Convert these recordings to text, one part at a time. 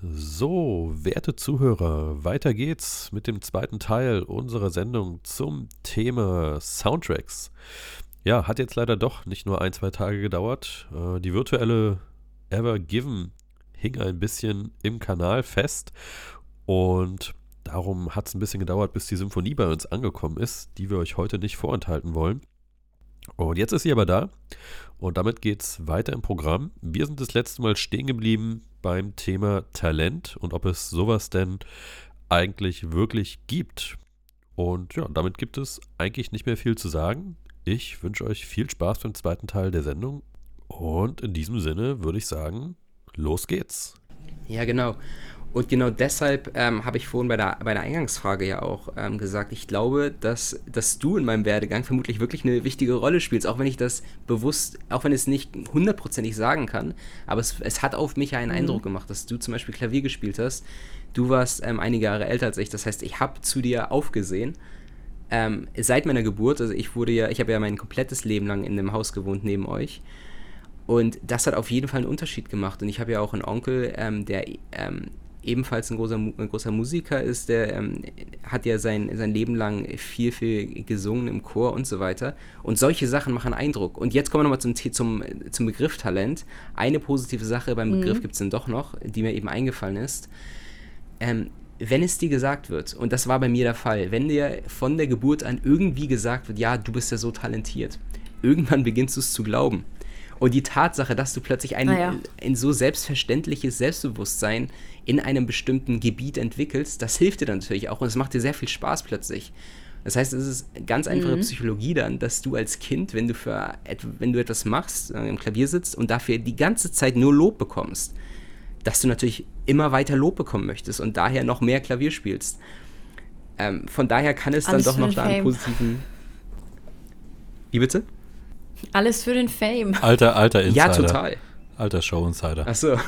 So, werte Zuhörer, weiter geht's mit dem zweiten Teil unserer Sendung zum Thema Soundtracks. Ja, hat jetzt leider doch nicht nur ein, zwei Tage gedauert. Äh, die virtuelle Ever Given hing ein bisschen im Kanal fest und darum hat es ein bisschen gedauert, bis die Symphonie bei uns angekommen ist, die wir euch heute nicht vorenthalten wollen. Und jetzt ist sie aber da und damit geht es weiter im Programm. Wir sind das letzte Mal stehen geblieben beim Thema Talent und ob es sowas denn eigentlich wirklich gibt. Und ja, damit gibt es eigentlich nicht mehr viel zu sagen. Ich wünsche euch viel Spaß beim zweiten Teil der Sendung und in diesem Sinne würde ich sagen, los geht's. Ja, genau. Und genau deshalb ähm, habe ich vorhin bei der, bei der Eingangsfrage ja auch ähm, gesagt, ich glaube, dass, dass du in meinem Werdegang vermutlich wirklich eine wichtige Rolle spielst, auch wenn ich das bewusst, auch wenn ich es nicht hundertprozentig sagen kann, aber es, es hat auf mich einen mhm. Eindruck gemacht, dass du zum Beispiel Klavier gespielt hast. Du warst ähm, einige Jahre älter als ich, das heißt, ich habe zu dir aufgesehen. Ähm, seit meiner Geburt, also ich wurde ja, ich habe ja mein komplettes Leben lang in einem Haus gewohnt neben euch. Und das hat auf jeden Fall einen Unterschied gemacht. Und ich habe ja auch einen Onkel, ähm, der ähm, ebenfalls ein großer, ein großer Musiker ist, der ähm, hat ja sein, sein Leben lang viel, viel gesungen im Chor und so weiter. Und solche Sachen machen Eindruck. Und jetzt kommen wir nochmal zum, zum, zum Begriff Talent. Eine positive Sache beim Begriff mhm. gibt es dann doch noch, die mir eben eingefallen ist. Ähm, wenn es dir gesagt wird, und das war bei mir der Fall, wenn dir von der Geburt an irgendwie gesagt wird, ja, du bist ja so talentiert, irgendwann beginnst du es zu glauben. Und die Tatsache, dass du plötzlich ein, ja. ein so selbstverständliches Selbstbewusstsein in einem bestimmten Gebiet entwickelst, das hilft dir dann natürlich auch und es macht dir sehr viel Spaß plötzlich. Das heißt, es ist ganz einfache mhm. Psychologie dann, dass du als Kind, wenn du für wenn du etwas machst, äh, im Klavier sitzt und dafür die ganze Zeit nur Lob bekommst, dass du natürlich immer weiter Lob bekommen möchtest und daher noch mehr Klavier spielst. Ähm, von daher kann es Alles dann doch noch da einen positiven. Wie bitte? Alles für den Fame. Alter, alter Insider. Ja, total. Alter Show-Insider. Ach so.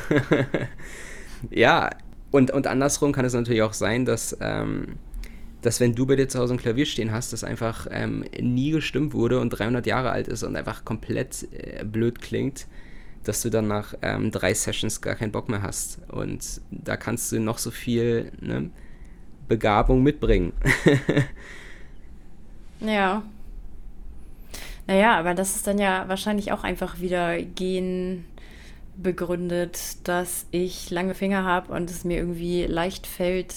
ja, und, und andersrum kann es natürlich auch sein, dass, ähm, dass wenn du bei dir zu Hause ein Klavier stehen hast, das einfach ähm, nie gestimmt wurde und 300 Jahre alt ist und einfach komplett äh, blöd klingt, dass du dann nach ähm, drei Sessions gar keinen Bock mehr hast. Und da kannst du noch so viel ne, Begabung mitbringen. ja, naja, aber das ist dann ja wahrscheinlich auch einfach wieder Gen begründet, dass ich lange Finger habe und es mir irgendwie leicht fällt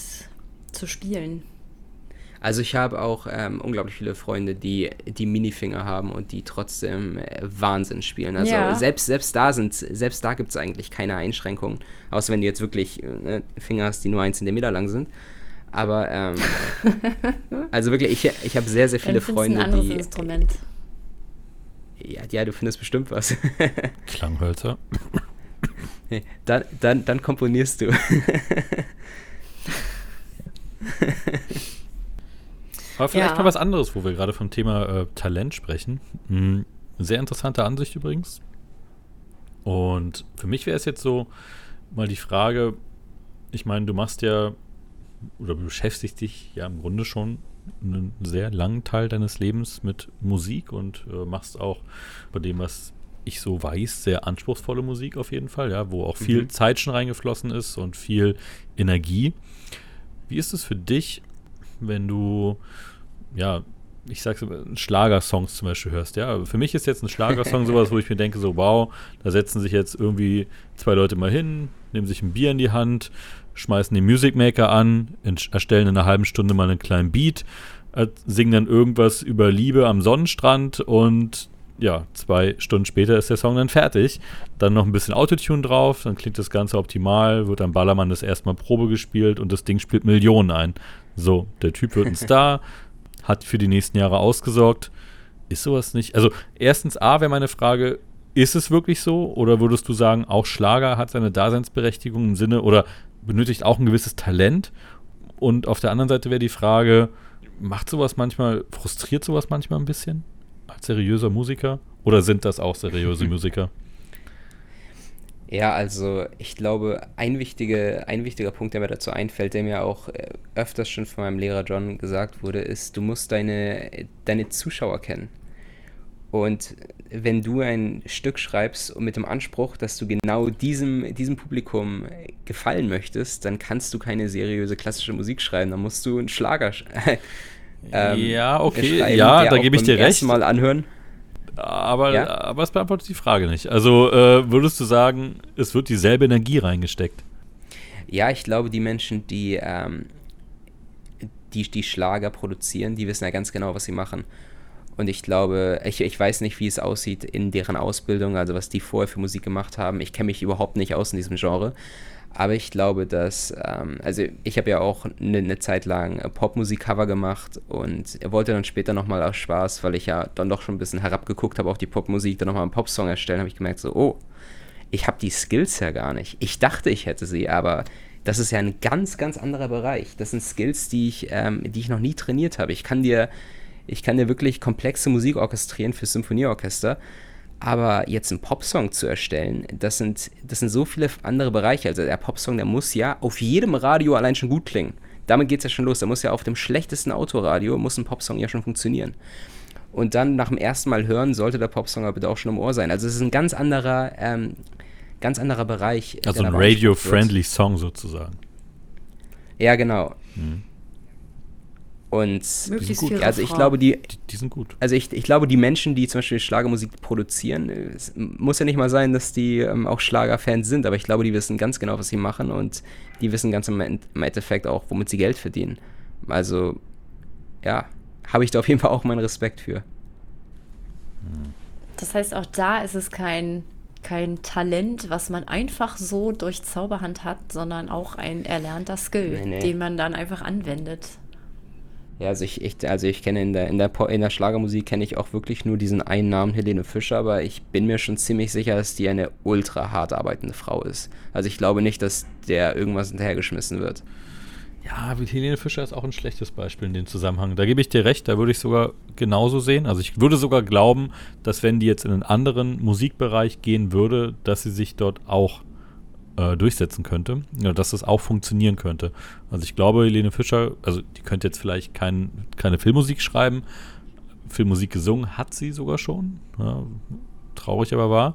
zu spielen. Also ich habe auch ähm, unglaublich viele Freunde, die die Minifinger haben und die trotzdem äh, Wahnsinn spielen. Also ja. selbst, selbst da sind, selbst da gibt es eigentlich keine Einschränkungen. Außer wenn du jetzt wirklich äh, Finger hast, die nur ein Zentimeter lang sind. Aber ähm, also wirklich, ich, ich habe sehr, sehr viele Freunde, ein die. Instrument ja, ja, du findest bestimmt was. Klanghölzer. Dann, dann, dann komponierst du. Aber vielleicht ja. mal was anderes, wo wir gerade vom Thema äh, Talent sprechen. Hm, sehr interessante Ansicht übrigens. Und für mich wäre es jetzt so mal die Frage, ich meine, du machst ja oder beschäftigst dich ja im Grunde schon einen sehr langen Teil deines Lebens mit Musik und äh, machst auch bei dem, was ich so weiß, sehr anspruchsvolle Musik auf jeden Fall, ja, wo auch viel mhm. Zeit schon reingeflossen ist und viel Energie. Wie ist es für dich, wenn du, ja, ich sag's Schlagersongs zum Beispiel hörst, ja. Für mich ist jetzt ein Schlagersong sowas, wo ich mir denke, so, wow, da setzen sich jetzt irgendwie zwei Leute mal hin, nehmen sich ein Bier in die Hand, schmeißen den Music Maker an, erstellen in einer halben Stunde mal einen kleinen Beat, äh, singen dann irgendwas über Liebe am Sonnenstrand und ja, zwei Stunden später ist der Song dann fertig. Dann noch ein bisschen Autotune drauf, dann klingt das Ganze optimal, wird am Ballermann das erstmal Probe gespielt und das Ding spielt Millionen ein. So, der Typ wird ein Star, hat für die nächsten Jahre ausgesorgt. Ist sowas nicht? Also, erstens A wäre meine Frage, ist es wirklich so? Oder würdest du sagen, auch Schlager hat seine Daseinsberechtigung im Sinne, oder benötigt auch ein gewisses Talent. Und auf der anderen Seite wäre die Frage, macht sowas manchmal, frustriert sowas manchmal ein bisschen als seriöser Musiker? Oder sind das auch seriöse Musiker? Ja, also ich glaube, ein, wichtige, ein wichtiger Punkt, der mir dazu einfällt, der mir auch äh, öfters schon von meinem Lehrer John gesagt wurde, ist, du musst deine, deine Zuschauer kennen. Und wenn du ein Stück schreibst mit dem Anspruch, dass du genau diesem, diesem Publikum gefallen möchtest, dann kannst du keine seriöse klassische Musik schreiben. Dann musst du einen Schlager ähm, Ja, okay, ja, da gebe ich dir recht. Mal anhören. Aber, ja? aber es beantwortet die Frage nicht. Also äh, würdest du sagen, es wird dieselbe Energie reingesteckt? Ja, ich glaube, die Menschen, die, ähm, die, die Schlager produzieren, die wissen ja ganz genau, was sie machen. Und ich glaube, ich, ich weiß nicht, wie es aussieht in deren Ausbildung, also was die vorher für Musik gemacht haben. Ich kenne mich überhaupt nicht aus in diesem Genre. Aber ich glaube, dass, ähm, also ich habe ja auch eine, eine Zeit lang Popmusik-Cover gemacht und wollte dann später nochmal aus Spaß, weil ich ja dann doch schon ein bisschen herabgeguckt habe auf die Popmusik, dann nochmal einen Popsong erstellen, habe ich gemerkt so, oh, ich habe die Skills ja gar nicht. Ich dachte, ich hätte sie, aber das ist ja ein ganz, ganz anderer Bereich. Das sind Skills, die ich, ähm, die ich noch nie trainiert habe. Ich kann dir, ich kann dir wirklich komplexe Musik orchestrieren für Symphonieorchester aber jetzt einen Popsong zu erstellen, das sind, das sind so viele andere Bereiche. Also der Popsong, der muss ja auf jedem Radio allein schon gut klingen. Damit geht es ja schon los. Da muss ja auf dem schlechtesten Autoradio muss ein Popsong ja schon funktionieren. Und dann nach dem ersten Mal hören sollte der Popsong aber bitte auch schon im Ohr sein. Also es ist ein ganz anderer, ähm, ganz anderer Bereich. Also ein radio-friendly Song sozusagen. Ja, genau. Mhm. Und Möglichst gut. also ich glaube, die, die, die, sind gut. Also ich, ich glaube, die Menschen, die zum Beispiel Schlagermusik produzieren, es muss ja nicht mal sein, dass die ähm, auch Schlagerfans sind, aber ich glaube, die wissen ganz genau, was sie machen und die wissen ganz im, im Endeffekt auch, womit sie Geld verdienen. Also, ja, habe ich da auf jeden Fall auch meinen Respekt für. Das heißt, auch da ist es kein, kein Talent, was man einfach so durch Zauberhand hat, sondern auch ein erlernter Skill, nee, nee. den man dann einfach anwendet. Ja, also ich, ich, also ich kenne in der, in der, in der Schlagermusik kenne ich auch wirklich nur diesen einen Namen, Helene Fischer, aber ich bin mir schon ziemlich sicher, dass die eine ultra hart arbeitende Frau ist. Also ich glaube nicht, dass der irgendwas hinterhergeschmissen wird. Ja, Helene Fischer ist auch ein schlechtes Beispiel in dem Zusammenhang. Da gebe ich dir recht, da würde ich sogar genauso sehen. Also ich würde sogar glauben, dass wenn die jetzt in einen anderen Musikbereich gehen würde, dass sie sich dort auch äh, durchsetzen könnte, ja, dass das auch funktionieren könnte. Also ich glaube, Helene Fischer, also die könnte jetzt vielleicht kein, keine Filmmusik schreiben. Filmmusik gesungen hat sie sogar schon. Ja, traurig aber wahr.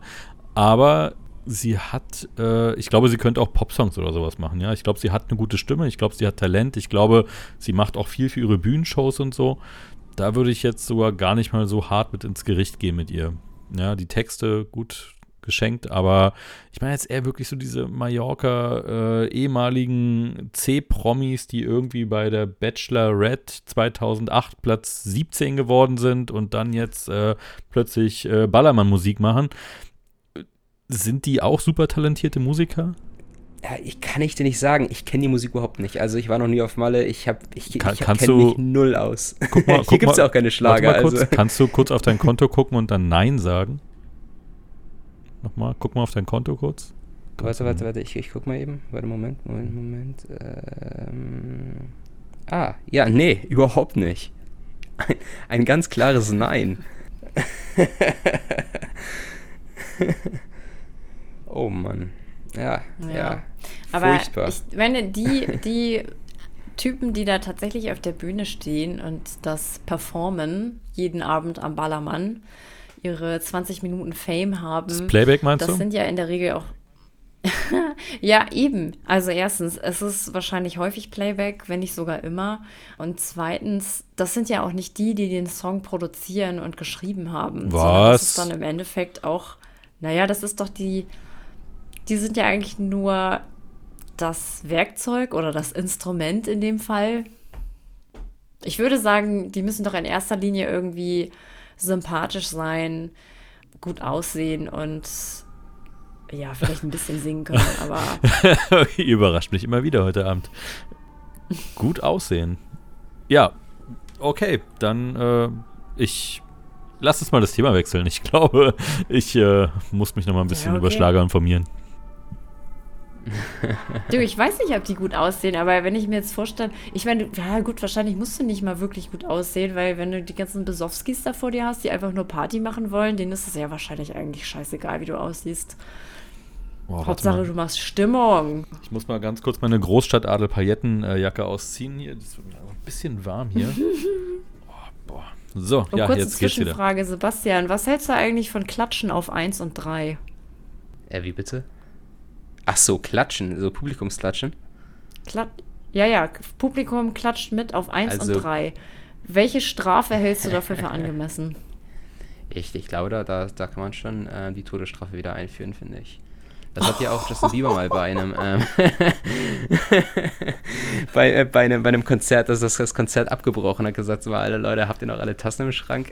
Aber sie hat, äh, ich glaube, sie könnte auch Popsongs oder sowas machen, ja. Ich glaube, sie hat eine gute Stimme, ich glaube, sie hat Talent, ich glaube, sie macht auch viel für ihre Bühnenshows und so. Da würde ich jetzt sogar gar nicht mal so hart mit ins Gericht gehen mit ihr. Ja, die Texte, gut, geschenkt, aber ich meine jetzt eher wirklich so diese Mallorca äh, ehemaligen C-Promis, die irgendwie bei der Bachelorette 2008 Platz 17 geworden sind und dann jetzt äh, plötzlich äh, Ballermann-Musik machen. Sind die auch super talentierte Musiker? Ja, ich kann ich dir nicht sagen. Ich kenne die Musik überhaupt nicht. Also ich war noch nie auf Malle. Ich habe ich, kann, ich kenne mich null aus. Guck mal, Hier gibt es ja auch keine Schlager. Kurz, also. Kannst du kurz auf dein Konto gucken und dann Nein sagen? Nochmal, guck mal auf dein Konto kurz. Warte, warte, warte, ich, ich guck mal eben. Warte, Moment, Moment, Moment. Ähm, ah, ja, nee, überhaupt nicht. Ein, ein ganz klares Nein. oh Mann. Ja, ja. ja. Aber Furchtbar. ich meine, die, die Typen, die da tatsächlich auf der Bühne stehen und das performen, jeden Abend am Ballermann, ihre 20 Minuten Fame haben. Das Playback meinst das du? Das sind ja in der Regel auch. ja, eben. Also erstens, es ist wahrscheinlich häufig Playback, wenn nicht sogar immer. Und zweitens, das sind ja auch nicht die, die den Song produzieren und geschrieben haben. Was? Das ist dann im Endeffekt auch, naja, das ist doch die, die sind ja eigentlich nur das Werkzeug oder das Instrument in dem Fall. Ich würde sagen, die müssen doch in erster Linie irgendwie sympathisch sein, gut aussehen und ja, vielleicht ein bisschen singen können, aber. Überrascht mich immer wieder heute Abend. Gut aussehen. Ja, okay, dann äh, ich lass uns mal das Thema wechseln. Ich glaube, ich äh, muss mich noch mal ein bisschen ja, okay. über Schlager informieren. Du, ich weiß nicht, ob die gut aussehen, aber wenn ich mir jetzt vorstelle, ich meine, ja gut, wahrscheinlich musst du nicht mal wirklich gut aussehen, weil wenn du die ganzen Besowskis da vor dir hast, die einfach nur Party machen wollen, denen ist es ja wahrscheinlich eigentlich scheißegal, wie du aussiehst. Boah, Hauptsache, du machst Stimmung. Ich muss mal ganz kurz meine Großstadt-Adel-Paillettenjacke ausziehen hier. Das wird mir ein bisschen warm hier. oh, boah. So, Und ja, kurze jetzt geht's wieder. Zwischenfrage, Sebastian, was hältst du eigentlich von Klatschen auf 1 und 3? Äh, wie bitte? Ach so, klatschen, so Publikumsklatschen. Klat ja, ja, Publikum klatscht mit auf 1 Also- und 3. Welche Strafe hältst du dafür für angemessen? Ich, ich glaube, da, da, da kann man schon äh, die Todesstrafe wieder einführen, finde ich. Das hat ja auch Justin Bieber mal bei einem, ähm, bei, äh, bei, einem, bei einem Konzert, dass das, das Konzert abgebrochen hat, gesagt, so, alle Leute, habt ihr noch alle Tassen im Schrank?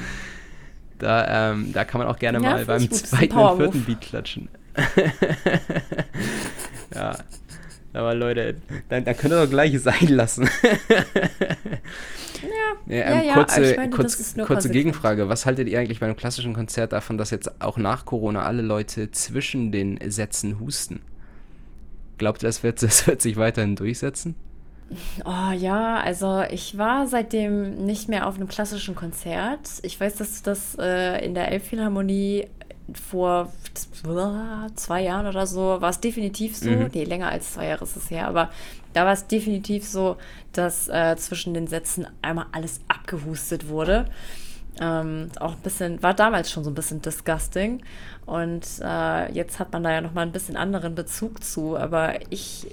da, ähm, da kann man auch gerne Ja, mal beim zweiten und vierten Beat klatschen. ja, aber Leute, dann, dann könnt ihr doch gleich sein lassen. Ja, ja, ähm, ja, kurze, ich meine, kurz, kurze. Gegenfrage. Was haltet ihr eigentlich bei einem klassischen Konzert davon, dass jetzt auch nach Corona alle Leute zwischen den Sätzen husten? Glaubt ihr, das wird, das wird sich weiterhin durchsetzen? Oh ja, also ich war seitdem nicht mehr auf einem klassischen Konzert. Ich weiß, dass das äh, in der Elbphilharmonie vor zwei Jahren oder so war es definitiv so. Mhm. Nee, länger als zwei Jahre ist es her, aber da war es definitiv so, dass äh, zwischen den Sätzen einmal alles abgehustet wurde. Ähm, auch ein bisschen, war damals schon so ein bisschen disgusting. Und äh, jetzt hat man da ja nochmal ein bisschen anderen Bezug zu. Aber ich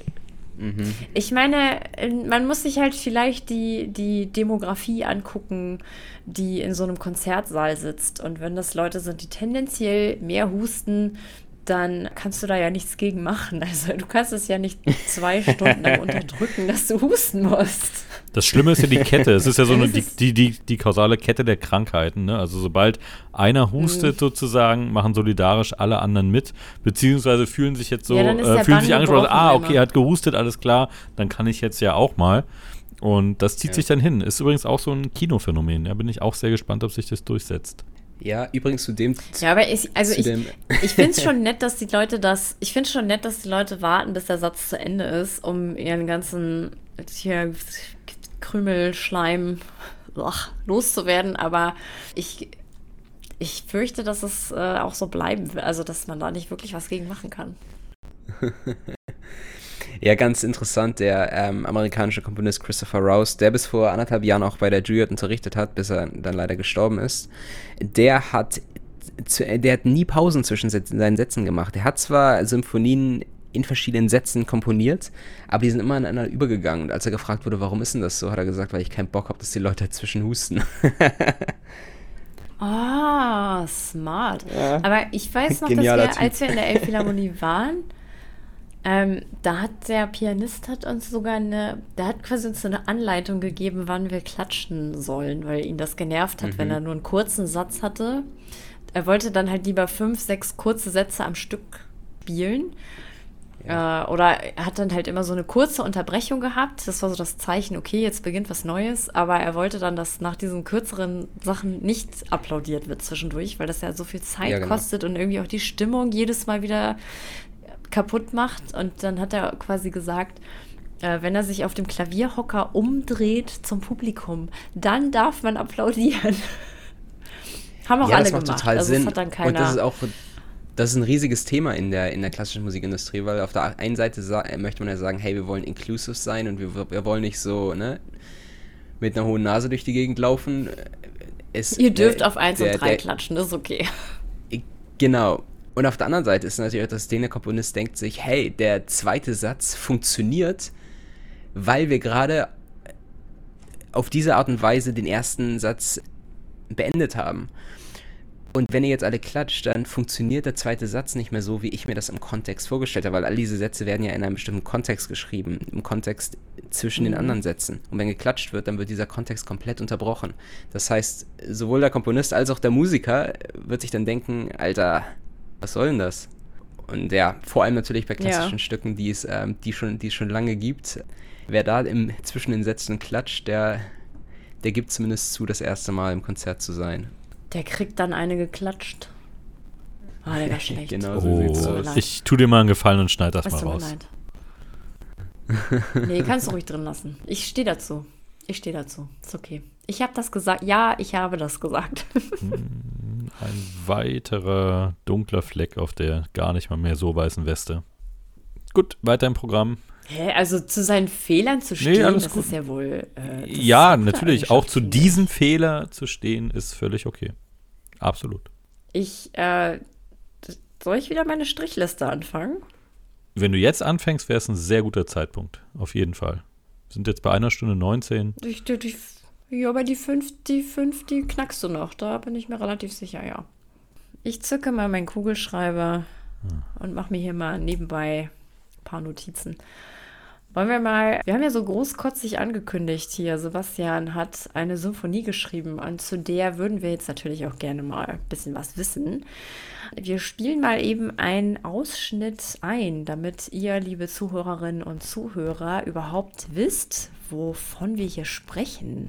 Mhm. ich meine, in- man muss sich halt vielleicht die, die Demografie angucken, die in so einem Konzertsaal sitzt. Und wenn das Leute sind, die tendenziell mehr husten, dann kannst du da ja nichts gegen machen. Also du kannst es ja nicht zwei Stunden lang unterdrücken, dass du husten musst. Das Schlimme ist ja die Kette. Es ist ja so eine, die, die, die, die kausale Kette der Krankheiten. Ne? Also sobald einer hustet Mhm. sozusagen, machen solidarisch alle anderen mit, beziehungsweise fühlen sich jetzt so, Ja, äh, fühlen sich angesprochen, ah, okay, er hat gehustet, alles klar, dann kann ich jetzt ja auch mal. Und das zieht Ja. sich dann hin. Ist übrigens auch so ein Kinophänomen. Da bin ich auch sehr gespannt, ob sich das durchsetzt. Ja, übrigens zu dem. Ja, aber ich, also ich, ich finde es schon nett, dass die Leute das, ich finde schon nett, dass die Leute warten, bis der Satz zu Ende ist, um ihren ganzen hier Krümel, Schleim ach, loszuwerden. Aber ich, ich fürchte, dass es äh, auch so bleiben wird, also dass man da nicht wirklich was gegen machen kann. Ja, ganz interessant, der ähm, amerikanische Komponist Christopher Rouse, der bis vor anderthalb Jahren auch bei der Juilliard unterrichtet hat, bis er dann leider gestorben ist, der hat, zu, der hat nie Pausen zwischen seinen Sätzen gemacht. Er hat zwar Symphonien in verschiedenen Sätzen komponiert, aber die sind immer ineinander übergegangen. Und als er gefragt wurde, warum ist denn das so, hat er gesagt, weil ich keinen Bock habe, dass die Leute dazwischen husten. Ah, smart. Ja. Aber ich weiß noch, dass Genialer wir, Typ. als wir in der Elbphilharmonie waren, ähm, da hat der Pianist hat uns sogar eine, der hat quasi uns so eine Anleitung gegeben, wann wir klatschen sollen, weil ihn das genervt hat, wenn Mhm. er nur einen kurzen Satz hatte. Er wollte dann halt lieber fünf, sechs kurze Sätze am Stück spielen. Äh, oder er hat dann halt immer so eine kurze Unterbrechung gehabt. Das war so das Zeichen, okay, jetzt beginnt was Neues. Aber er wollte dann, dass nach diesen kürzeren Sachen nicht applaudiert wird zwischendurch, weil das ja so viel Zeit Ja, genau. kostet und irgendwie auch die Stimmung jedes Mal wieder kaputt macht. Und dann hat er quasi gesagt, äh, wenn er sich auf dem Klavierhocker umdreht zum Publikum, dann darf man applaudieren. Haben auch ja, alle das macht gemacht. total also Sinn. hat dann Und das ist auch das ist ein riesiges Thema in der, in der klassischen Musikindustrie, weil auf der einen Seite sa möchte man ja sagen, hey, wir wollen inclusive sein und wir, wir wollen nicht so, ne, mit einer hohen Nase durch die Gegend laufen. Es, Ihr dürft äh, auf 1 der- und 3 der- klatschen, das ist okay. Genau. Und auf der anderen Seite ist natürlich auch das Ding, der Komponist denkt sich, hey, der zweite Satz funktioniert, weil wir gerade auf diese Art und Weise den ersten Satz beendet haben. Und wenn ihr jetzt alle klatscht, dann funktioniert der zweite Satz nicht mehr so, wie ich mir das im Kontext vorgestellt habe, weil all diese Sätze werden ja in einem bestimmten Kontext geschrieben, im Kontext zwischen den anderen Sätzen. Und wenn geklatscht wird, dann wird dieser Kontext komplett unterbrochen. Das heißt, sowohl der Komponist als auch der Musiker wird sich dann denken, Alter, was soll denn das? Und ja, vor allem natürlich bei klassischen Ja. Stücken, die es, ähm, die schon, die es schon lange gibt. Wer da im, zwischen den Sätzen klatscht, der, der gibt zumindest zu, das erste Mal im Konzert zu sein. Der kriegt dann eine geklatscht. Ah, der war schlecht. Genau so Oh, sieht's aus. ich tu dir mal einen Gefallen und schneid das Es mal raus. leid. Nee, kannst du ruhig drin lassen. Ich stehe dazu. Ich stehe dazu. Ist okay. Ich habe das gesagt. Ja, ich habe das gesagt. Ein weiterer dunkler Fleck auf der gar nicht mal mehr so weißen Weste. Gut, weiter im Programm. Hä, also zu seinen Fehlern zu stehen, nee, das gut. ist ja wohl. Äh, ja, natürlich. Auch zu diesem Fehler zu stehen, ist völlig okay. Absolut. Ich, äh, soll ich wieder meine Strichliste anfangen? Wenn du jetzt anfängst, wäre es ein sehr guter Zeitpunkt. Auf jeden Fall. Wir sind jetzt bei einer Stunde 19. Die, die, die, ja, aber die fünf, die fünf, die knackst du noch. Da bin ich mir relativ sicher, ja. Ich zücke mal meinen Kugelschreiber hm. und mache mir hier mal nebenbei ein paar Notizen. Wollen wir mal, wir haben ja so großkotzig angekündigt hier, Sebastian hat eine Symphonie geschrieben und zu der würden wir jetzt natürlich auch gerne mal ein bisschen was wissen. Wir spielen mal eben einen Ausschnitt ein, damit ihr, liebe Zuhörerinnen und Zuhörer, überhaupt wisst, wovon wir hier sprechen.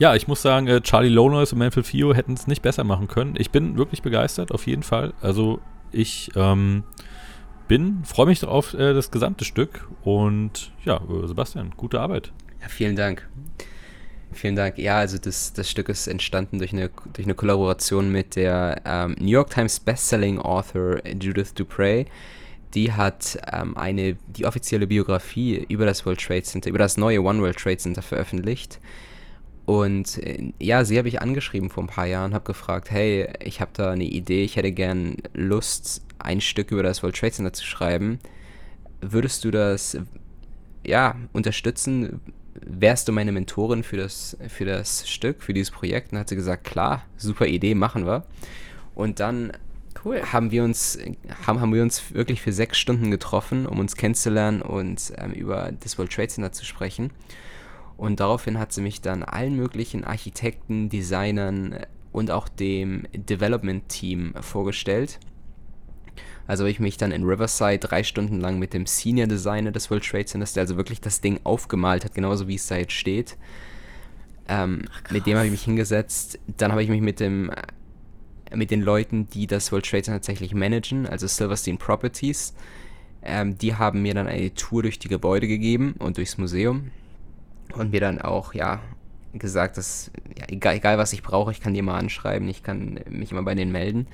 Ja, ich muss sagen, äh, Charlie Lonois und Manfred Fio hätten es nicht besser machen können. Ich bin wirklich begeistert, auf jeden Fall. Also ich ähm, bin, freue mich auf äh, das gesamte Stück und ja, äh, Sebastian, gute Arbeit. Ja, vielen Dank. Vielen Dank. Ja, also das, das Stück ist entstanden durch eine, durch eine Kollaboration mit der ähm, New York Times Bestselling Author Judith Dupre. Die hat ähm, eine, die offizielle Biografie über das World Trade Center, über das neue One World Trade Center veröffentlicht. Und äh, ja, sie habe ich angeschrieben vor ein paar Jahren, habe gefragt, hey, ich habe da eine Idee, ich hätte gern Lust, ein Stück über das World Trade Center zu schreiben. Würdest du das, ja, unterstützen? Wärst du meine Mentorin für das, für das Stück, für dieses Projekt? Und hat sie gesagt, klar, super Idee, machen wir. Und dann cool. haben wir uns, haben, haben wir uns wirklich für sechs Stunden getroffen, um uns kennenzulernen und ähm, über das World Trade Center zu sprechen. Und daraufhin hat sie mich dann allen möglichen Architekten, Designern und auch dem Development-Team vorgestellt. Also habe ich mich dann in Riverside drei Stunden lang mit dem Senior Designer des World Trade Centers, der also wirklich das Ding aufgemalt hat, genauso wie es da jetzt steht. Ähm, Ach, mit dem habe ich mich hingesetzt. Dann habe ich mich mit dem mit den Leuten, die das World Trade Center tatsächlich managen, also Silverstein Properties. Ähm, die haben mir dann eine Tour durch die Gebäude gegeben und durchs Museum und mir dann auch, ja, gesagt, dass, ja, egal, egal was ich brauche, ich kann die mal anschreiben, ich kann mich immer bei denen melden.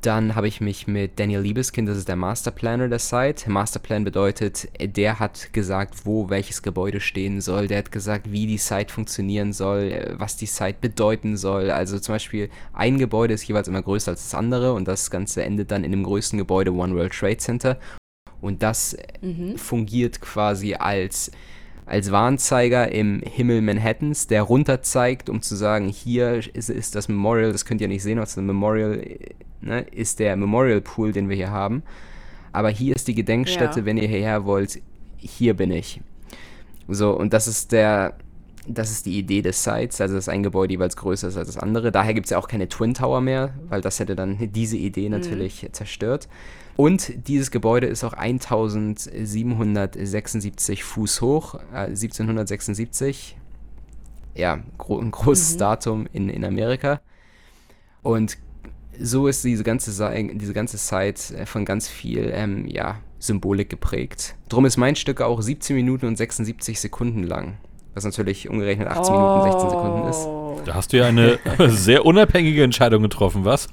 Dann habe ich mich mit Daniel Liebeskind, das ist der Masterplaner der Site. Masterplan bedeutet, der hat gesagt, wo welches Gebäude stehen soll. Der hat gesagt, wie die Site funktionieren soll, was die Site bedeuten soll. Also zum Beispiel ein Gebäude ist jeweils immer größer als das andere und das Ganze endet dann in dem größten Gebäude One World Trade Center. Und das mhm. fungiert quasi als als Warnzeiger im Himmel Manhattans, der runter zeigt, um zu sagen, hier ist, ist das Memorial, das könnt ihr nicht sehen, was das Memorial ne, ist der Memorial Pool, den wir hier haben. Aber hier ist die Gedenkstätte, ja. wenn ihr hierher wollt, hier bin ich. So, und das ist der, das ist die Idee des Sites, also dass ein Gebäude jeweils größer ist als das andere. Daher gibt es ja auch keine Twin Tower mehr, weil das hätte dann diese Idee mhm. natürlich mhm. zerstört. Und dieses Gebäude ist auch 1776 Fuß hoch, äh, 1776. Ja, gro ein großes mhm. Datum in, in Amerika. Und so ist diese ganze, diese ganze Site äh, von ganz viel ähm, ja, Symbolik geprägt. Drum ist mein Stück auch 17 Minuten und 76 Sekunden lang. Was natürlich umgerechnet 18 oh. Minuten, 16 Sekunden ist. Da hast du ja eine sehr unabhängige Entscheidung getroffen, was?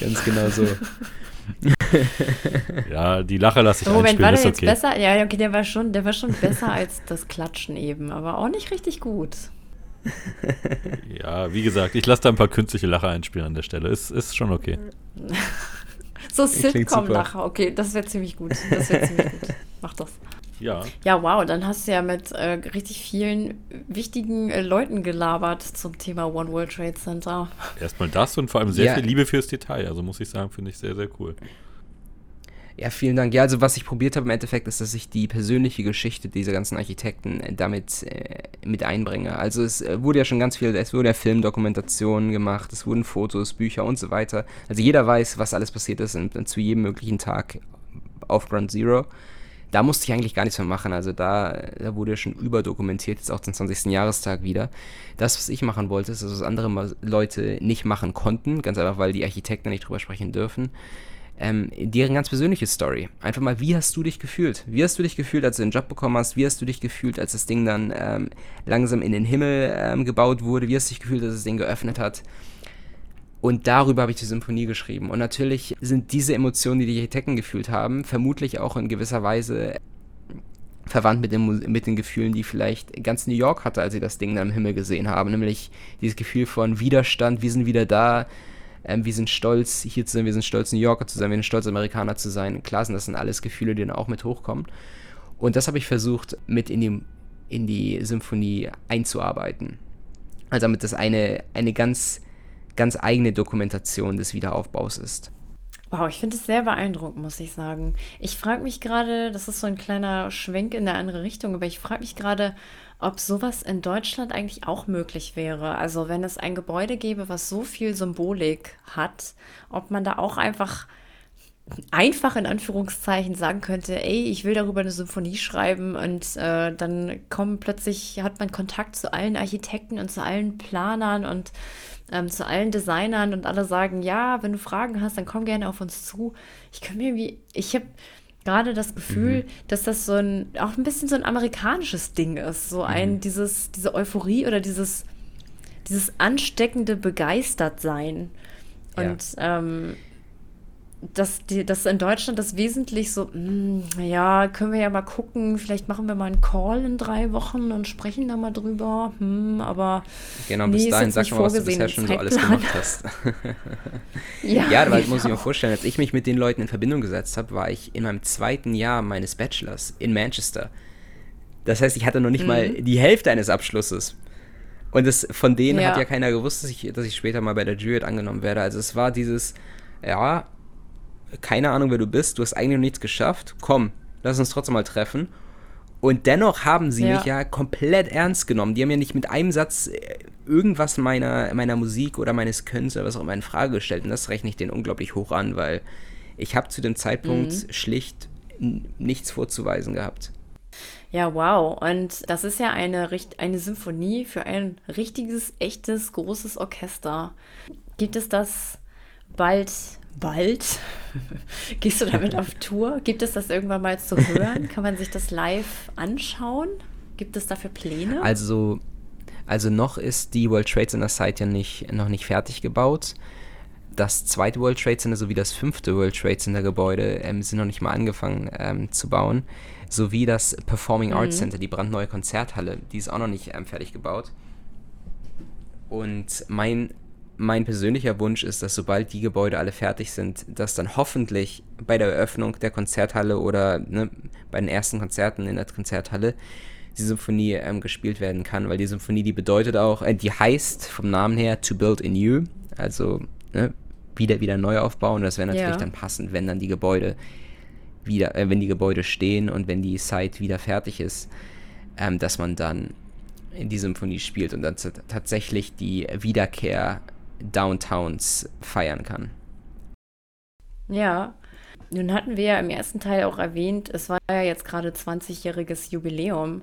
Ganz genau so. ja, die Lache lasse ich oh, Moment, war der jetzt okay. besser? Ja, okay, der war schon, der war schon besser als das Klatschen eben, aber auch nicht richtig gut. ja, wie gesagt, ich lasse da ein paar künstliche Lacher einspielen an der Stelle. Ist, ist schon okay. so Sitcom-Lacher, okay, das wäre ziemlich gut. Das wäre ziemlich gut. Mach das. Ja. Ja, wow, dann hast du ja mit äh, richtig vielen wichtigen äh, Leuten gelabert zum Thema One World Trade Center. Erstmal das und vor allem sehr ja. viel Liebe fürs Detail. Also muss ich sagen, finde ich sehr, sehr cool. Ja, vielen Dank. Ja, also was ich probiert habe im Endeffekt ist, dass ich die persönliche Geschichte dieser ganzen Architekten äh, damit äh, mit einbringe. Also es äh, wurde ja schon ganz viel, es wurde ja Filmdokumentationen gemacht, es wurden Fotos, Bücher und so weiter. Also jeder weiß, was alles passiert ist und, und zu jedem möglichen Tag auf Ground Zero da musste ich eigentlich gar nichts mehr machen. Also da, da wurde schon überdokumentiert, jetzt auch zum 20. Jahrestag wieder. Das, was ich machen wollte, ist, was andere Leute nicht machen konnten, ganz einfach, weil die Architekten nicht drüber sprechen dürfen. Ähm, deren ganz persönliche Story. Einfach mal, wie hast du dich gefühlt? Wie hast du dich gefühlt, als du den Job bekommen hast? Wie hast du dich gefühlt, als das Ding dann ähm, langsam in den Himmel ähm, gebaut wurde? Wie hast du dich gefühlt, als das Ding geöffnet hat? Und darüber habe ich die Symphonie geschrieben. Und natürlich sind diese Emotionen, die die Architekten gefühlt haben, vermutlich auch in gewisser Weise verwandt mit den, mit den Gefühlen, die vielleicht ganz New York hatte, als sie das Ding dann im Himmel gesehen haben. Nämlich dieses Gefühl von Widerstand, wir sind wieder da, ähm, wir sind stolz, hier zu sein, wir sind stolz, New Yorker zu sein, wir sind stolz, Amerikaner zu sein. Klar sind das sind alles Gefühle, die dann auch mit hochkommen. Und das habe ich versucht, mit in die, in die Symphonie einzuarbeiten. Also damit das eine, eine ganz ganz eigene Dokumentation des Wiederaufbaus ist. Wow, ich finde es sehr beeindruckend, muss ich sagen. Ich frage mich gerade, das ist so ein kleiner Schwenk in eine andere Richtung, aber ich frage mich gerade, ob sowas in Deutschland eigentlich auch möglich wäre. Also wenn es ein Gebäude gäbe, was so viel Symbolik hat, ob man da auch einfach einfach in Anführungszeichen sagen könnte, ey, ich will darüber eine Symphonie schreiben und äh, dann kommen plötzlich, hat man Kontakt zu allen Architekten und zu allen Planern und ähm, zu allen Designern und alle sagen, ja, wenn du Fragen hast, dann komm gerne auf uns zu. Ich kann mir irgendwie, ich habe gerade das Gefühl, mhm. dass das so ein, auch ein bisschen so ein amerikanisches Ding ist. So ein, mhm. dieses, diese Euphorie oder dieses, dieses ansteckende Begeistertsein. Und ja. ähm, dass, die, dass in Deutschland das wesentlich so, mh, hm, ja, können wir ja mal gucken, vielleicht machen wir mal einen Call in drei Wochen und sprechen da mal drüber, hm, aber Genau, bis nee, dahin sag mal, was du bisher schon so alles gemacht hast. ja, ja, weil genau. muss ich mir vorstellen, als ich mich mit den Leuten in Verbindung gesetzt habe, war ich in meinem zweiten Jahr meines Bachelors in Manchester. Das heißt, ich hatte noch nicht mhm. mal die Hälfte eines Abschlusses. Und das, von denen ja. hat ja keiner gewusst, dass ich, dass ich später mal bei der Jury angenommen werde. Also es war dieses, ja, keine Ahnung, wer du bist, du hast eigentlich noch nichts geschafft, komm, lass uns trotzdem mal treffen. Und dennoch haben sie ja. mich ja komplett ernst genommen. Die haben ja nicht mit einem Satz äh, irgendwas meiner, meiner Musik oder meines Könnens oder was auch immer in Frage gestellt. Und das rechne ich denen unglaublich hoch an, weil ich habe zu dem Zeitpunkt mhm. schlicht nichts vorzuweisen gehabt. Ja, wow. Und das ist ja eine, eine Symphonie für ein richtiges, echtes, großes Orchester. Gibt es das bald bald? Gehst du damit auf Tour? Gibt es das irgendwann mal zu hören? Kann man sich das live anschauen? Gibt es dafür Pläne? Also, also noch ist die World Trade Center Site ja nicht, noch nicht fertig gebaut. Das zweite World Trade Center sowie das fünfte World Trade Center Gebäude ähm, sind noch nicht mal angefangen ähm, zu bauen. Sowie das Performing mhm. Arts Center, die brandneue Konzerthalle, die ist auch noch nicht ähm, fertig gebaut. Und mein mein persönlicher Wunsch ist, dass sobald die Gebäude alle fertig sind, dass dann hoffentlich bei der Eröffnung der Konzerthalle oder ne, bei den ersten Konzerten in der Konzerthalle die Symphonie ähm, gespielt werden kann, weil die Symphonie, die bedeutet auch, äh, die heißt vom Namen her To Build Anew, also ne, wieder, wieder neu aufbauen. Und das wäre natürlich ja. dann passend, wenn dann die Gebäude wieder, äh, wenn die Gebäude stehen und wenn die Site wieder fertig ist, ähm, dass man dann in die Symphonie spielt und dann tatsächlich die Wiederkehr Downtowns feiern kann. Ja, nun hatten wir ja im ersten Teil auch erwähnt, es war ja jetzt gerade 20-jähriges Jubiläum.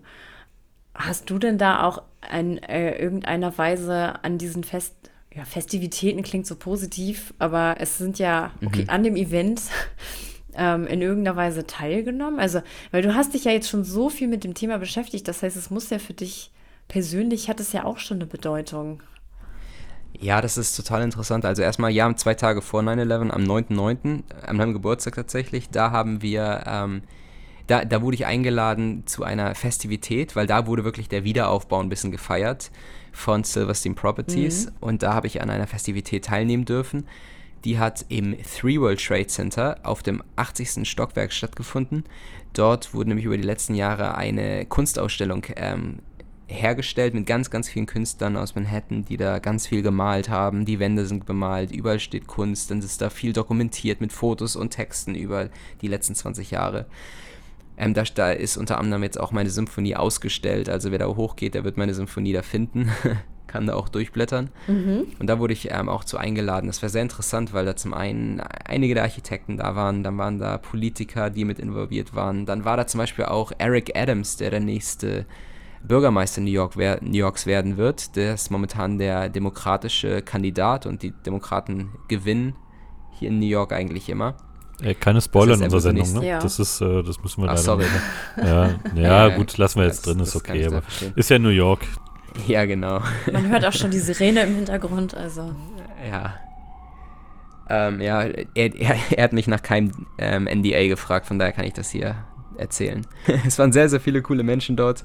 Hast du denn da auch in äh, irgendeiner Weise an diesen Fest, ja, Festivitäten klingt so positiv, aber es sind ja, okay, mhm. an dem Event ähm, in irgendeiner Weise teilgenommen? Also, weil du hast dich ja jetzt schon so viel mit dem Thema beschäftigt, das heißt, es muss ja für dich persönlich, hat es ja auch schon eine Bedeutung. Ja, das ist total interessant. Also erstmal, ja, zwei Tage vor 9-11, am 9.9., an meinem Geburtstag tatsächlich, da haben wir, ähm, da, da wurde ich eingeladen zu einer Festivität, weil da wurde wirklich der Wiederaufbau ein bisschen gefeiert von Silverstein Properties mhm. und da habe ich an einer Festivität teilnehmen dürfen. Die hat im Three World Trade Center auf dem 80. Stockwerk stattgefunden. Dort wurde nämlich über die letzten Jahre eine Kunstausstellung ähm, hergestellt mit ganz, ganz vielen Künstlern aus Manhattan, die da ganz viel gemalt haben. Die Wände sind bemalt, überall steht Kunst, dann ist da viel dokumentiert mit Fotos und Texten über die letzten 20 Jahre. Ähm, da, da, ist unter anderem jetzt auch meine Symphonie ausgestellt. Also wer da hochgeht, der wird meine Symphonie da finden. Kann da auch durchblättern. Mhm. Und da wurde ich ähm, auch zu eingeladen. Das war sehr interessant, weil da zum einen einige der Architekten da waren, dann waren da Politiker, die mit involviert waren. Dann war da zum Beispiel auch Eric Adams, der der nächste Bürgermeister New, York wer New Yorks werden wird. Der ist momentan der demokratische Kandidat und die Demokraten gewinnen hier in New York eigentlich immer. Ey, keine Spoiler in unserer Sendung, ne? Ja. Das ist, äh, das müssen wir Ach, sorry. Ja, ja, ja, gut, lassen wir jetzt drin, ist okay, aber ist ja New York. Ja, genau. Man hört auch schon die Sirene im Hintergrund, also. Ja. Ähm, ja, er, er, er, hat mich nach keinem ähm, NDA gefragt, von daher kann ich das hier erzählen. es waren sehr, sehr viele coole Menschen dort.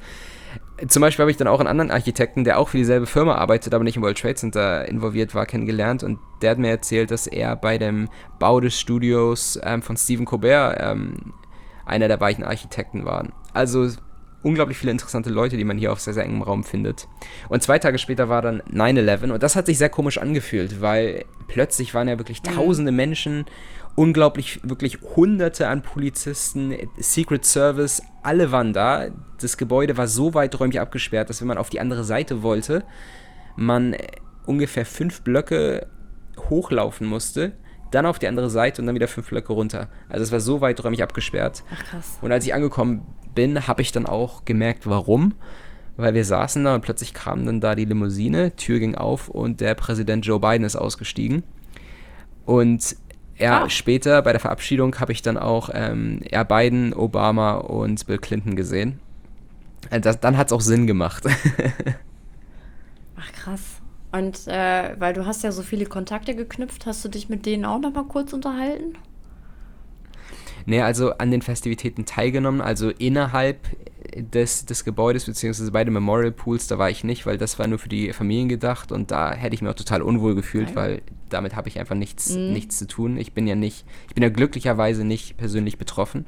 Zum Beispiel habe ich dann auch einen anderen Architekten, der auch für dieselbe Firma arbeitet, aber nicht im World Trade Center involviert war, kennengelernt. Und der hat mir erzählt, dass er bei dem Bau des Studios ähm, von Stephen Colbert ähm, einer der weichen Architekten war. Also unglaublich viele interessante Leute, die man hier auf sehr, sehr engem Raum findet. Und zwei Tage später war dann 9-11 und das hat sich sehr komisch angefühlt, weil plötzlich waren ja wirklich mhm. tausende Menschen unglaublich, wirklich hunderte an Polizisten, Secret Service, alle waren da. Das Gebäude war so weiträumig abgesperrt, dass wenn man auf die andere Seite wollte, man ungefähr fünf Blöcke hochlaufen musste, dann auf die andere Seite und dann wieder fünf Blöcke runter. Also es war so weiträumig abgesperrt. Ach krass. Und als ich angekommen bin, habe ich dann auch gemerkt, warum. Weil wir saßen da und plötzlich kam dann da die Limousine, Tür ging auf und der Präsident Joe Biden ist ausgestiegen. Und ja, ah. später bei der Verabschiedung habe ich dann auch ähm, ja, Biden, Obama und Bill Clinton gesehen. Äh, das, dann hat es auch Sinn gemacht. Ach krass. Und äh, weil du hast ja so viele Kontakte geknüpft, hast du dich mit denen auch noch mal kurz unterhalten? Nee, also an den Festivitäten teilgenommen, also innerhalb des, des Gebäudes, beziehungsweise bei den Memorial Pools, da war ich nicht, weil das war nur für die Familien gedacht und da hätte ich mich auch total unwohl gefühlt, okay. weil damit habe ich einfach nichts, mhm. nichts zu tun. Ich bin ja nicht, ich bin ja glücklicherweise nicht persönlich betroffen.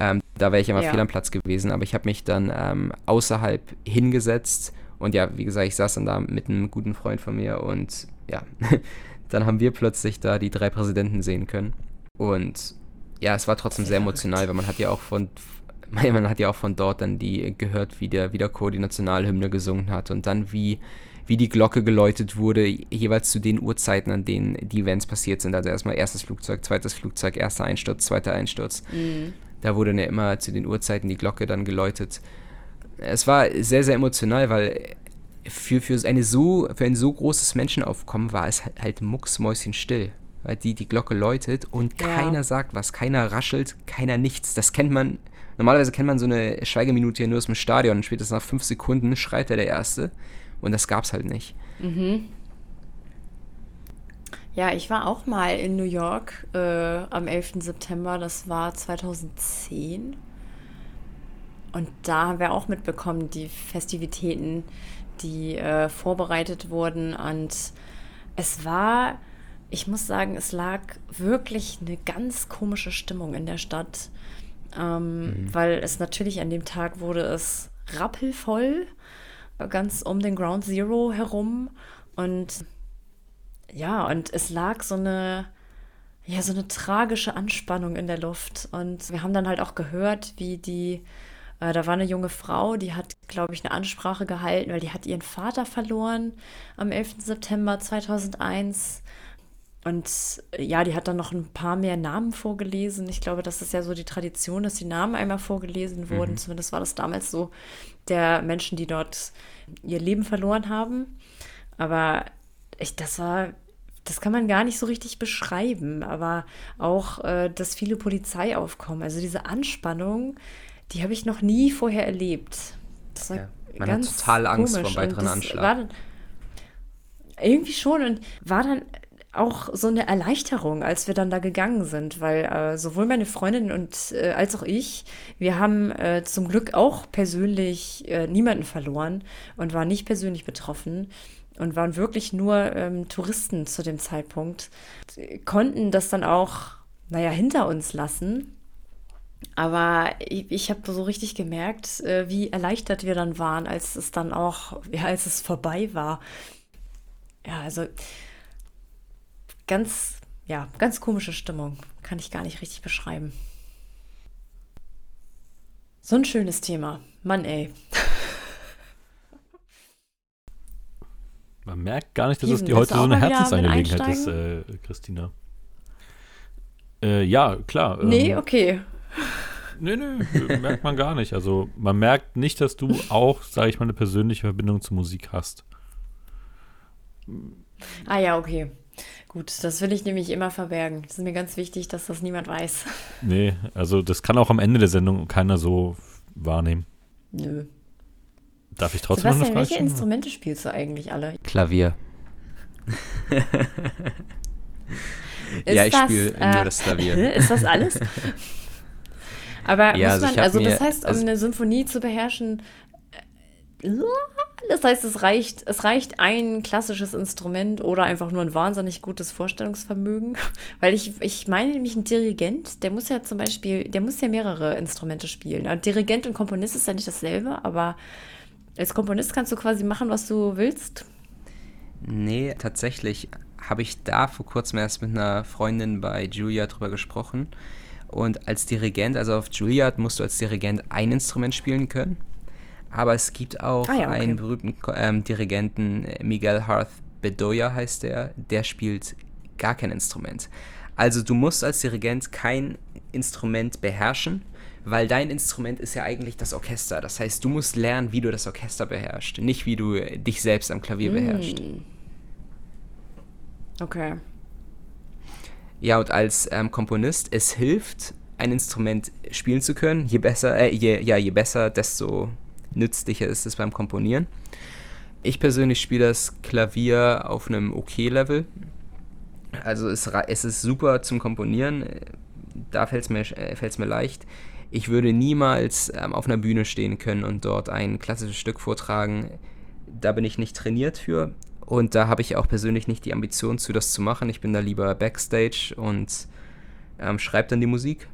Ähm, da wäre ich ja mal ja. fehl am Platz gewesen, aber ich habe mich dann ähm, außerhalb hingesetzt und ja, wie gesagt, ich saß dann da mit einem guten Freund von mir und ja, dann haben wir plötzlich da die drei Präsidenten sehen können. Und ja, es war trotzdem sehr emotional, weil man hat ja auch von, man hat ja auch von dort dann die gehört, wie der, wie der Chor die Nationalhymne gesungen hat und dann wie, wie die Glocke geläutet wurde, jeweils zu den Uhrzeiten, an denen die Events passiert sind. Also erstmal erstes Flugzeug, zweites Flugzeug, erster Einsturz, zweiter Einsturz. Mhm. Da wurde ja immer zu den Uhrzeiten die Glocke dann geläutet. Es war sehr, sehr emotional, weil für, für, eine so, für ein so großes Menschenaufkommen war es halt mucksmäuschenstill weil die die Glocke läutet und ja. keiner sagt was, keiner raschelt, keiner nichts. Das kennt man, normalerweise kennt man so eine Schweigeminute ja nur aus dem Stadion und spätestens nach fünf Sekunden schreit er der Erste und das gab's halt nicht. Mhm. Ja, ich war auch mal in New York äh, am 11. September, das war 2010. Und da haben wir auch mitbekommen, die Festivitäten, die äh, vorbereitet wurden. Und es war ich muss sagen, es lag wirklich eine ganz komische Stimmung in der Stadt, ähm, mhm. weil es natürlich an dem Tag wurde es rappelvoll, ganz um den Ground Zero herum und ja, und es lag so eine ja, so eine tragische Anspannung in der Luft. Und wir haben dann halt auch gehört, wie die, äh, da war eine junge Frau, die hat, glaube ich, eine Ansprache gehalten, weil die hat ihren Vater verloren am 11. September 2001. Und ja, die hat dann noch ein paar mehr Namen vorgelesen. Ich glaube, das ist ja so die Tradition, dass die Namen einmal vorgelesen wurden. Mhm. Zumindest war das damals so der Menschen, die dort ihr Leben verloren haben. Aber ich, das war, das kann man gar nicht so richtig beschreiben. Aber auch äh, das viele Polizeiaufkommen, also diese Anspannung, die habe ich noch nie vorher erlebt. Das war ja, man ganz hat total Angst komisch. vor weiteren Anschlag. War, irgendwie schon und war dann auch so eine Erleichterung, als wir dann da gegangen sind, weil äh, sowohl meine Freundin und äh, als auch ich, wir haben äh, zum Glück auch persönlich äh, niemanden verloren und waren nicht persönlich betroffen und waren wirklich nur ähm, Touristen zu dem Zeitpunkt, konnten das dann auch, naja, hinter uns lassen. Aber ich, ich habe so richtig gemerkt, äh, wie erleichtert wir dann waren, als es dann auch, ja, als es vorbei war. Ja, also ganz, ja, ganz komische Stimmung. Kann ich gar nicht richtig beschreiben. So ein schönes Thema. Mann, ey. Man merkt gar nicht, dass Steven, es dir heute so eine Herzensangelegenheit ist, äh, Christina. Äh, ja, klar. Ähm, nee, okay. Nee, nee, merkt man gar nicht. Also man merkt nicht, dass du auch, sage ich mal, eine persönliche Verbindung zur Musik hast. Ah ja, okay. Gut, das will ich nämlich immer verbergen. Es ist mir ganz wichtig, dass das niemand weiß. Nee, also das kann auch am Ende der Sendung keiner so wahrnehmen. Nö. Darf ich trotzdem Sebastian, noch eine Frage welche Instrumente spielst du eigentlich alle? Klavier. ja, ich spiele äh, nur das Klavier. Ist das alles? Aber ja, muss also man, also, also das heißt, um also, eine Symphonie zu beherrschen, das heißt, es reicht, es reicht ein klassisches Instrument oder einfach nur ein wahnsinnig gutes Vorstellungsvermögen. Weil ich, ich meine nämlich, ein Dirigent, der muss ja zum Beispiel, der muss ja mehrere Instrumente spielen. Ein Dirigent und Komponist ist ja nicht dasselbe, aber als Komponist kannst du quasi machen, was du willst. Nee, tatsächlich habe ich da vor kurzem erst mit einer Freundin bei Julia drüber gesprochen. Und als Dirigent, also auf Juilliard, musst du als Dirigent ein Instrument spielen können. Aber es gibt auch ah, ja, okay. einen berühmten ähm, Dirigenten, Miguel Harth Bedoya heißt der, der spielt gar kein Instrument. Also du musst als Dirigent kein Instrument beherrschen, weil dein Instrument ist ja eigentlich das Orchester. Das heißt, du musst lernen, wie du das Orchester beherrschst, nicht wie du dich selbst am Klavier mm. beherrschst. Okay. Ja, und als ähm, Komponist, es hilft, ein Instrument spielen zu können. Je besser, äh, je, ja, je besser, desto nützlicher ist es beim Komponieren. Ich persönlich spiele das Klavier auf einem OK-Level. Also es, es, ist super zum Komponieren. Da fällt es mir, äh, mir leicht. Ich würde niemals ähm, auf einer Bühne stehen können und dort ein klassisches Stück vortragen. Da bin ich nicht trainiert für. Und da habe ich auch persönlich nicht die Ambition zu, das zu machen. Ich bin da lieber Backstage und ähm, schreibe dann die Musik.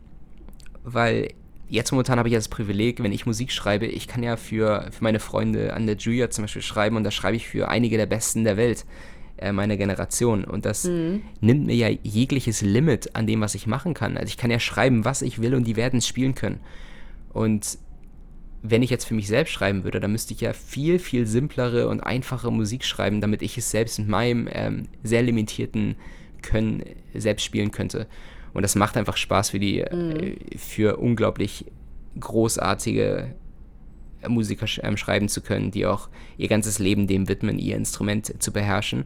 Weil jetzt momentan habe ich ja das Privileg, wenn ich Musik schreibe, ich kann ja für, für meine Freunde an der Julia zum Beispiel schreiben und da schreibe ich für einige der Besten der Welt äh, meiner Generation. Und das mhm. nimmt mir ja jegliches Limit an dem, was ich machen kann. Also ich kann ja schreiben, was ich will und die werden es spielen können. Und wenn ich jetzt für mich selbst schreiben würde, dann müsste ich ja viel, viel simplere und einfache Musik schreiben, damit ich es selbst mit meinem ähm, sehr limitierten Können selbst spielen könnte. Und das macht einfach Spaß für die, mhm. äh, für unglaublich großartige Musiker sch ähm, schreiben zu können, die auch ihr ganzes Leben dem widmen, ihr Instrument zu beherrschen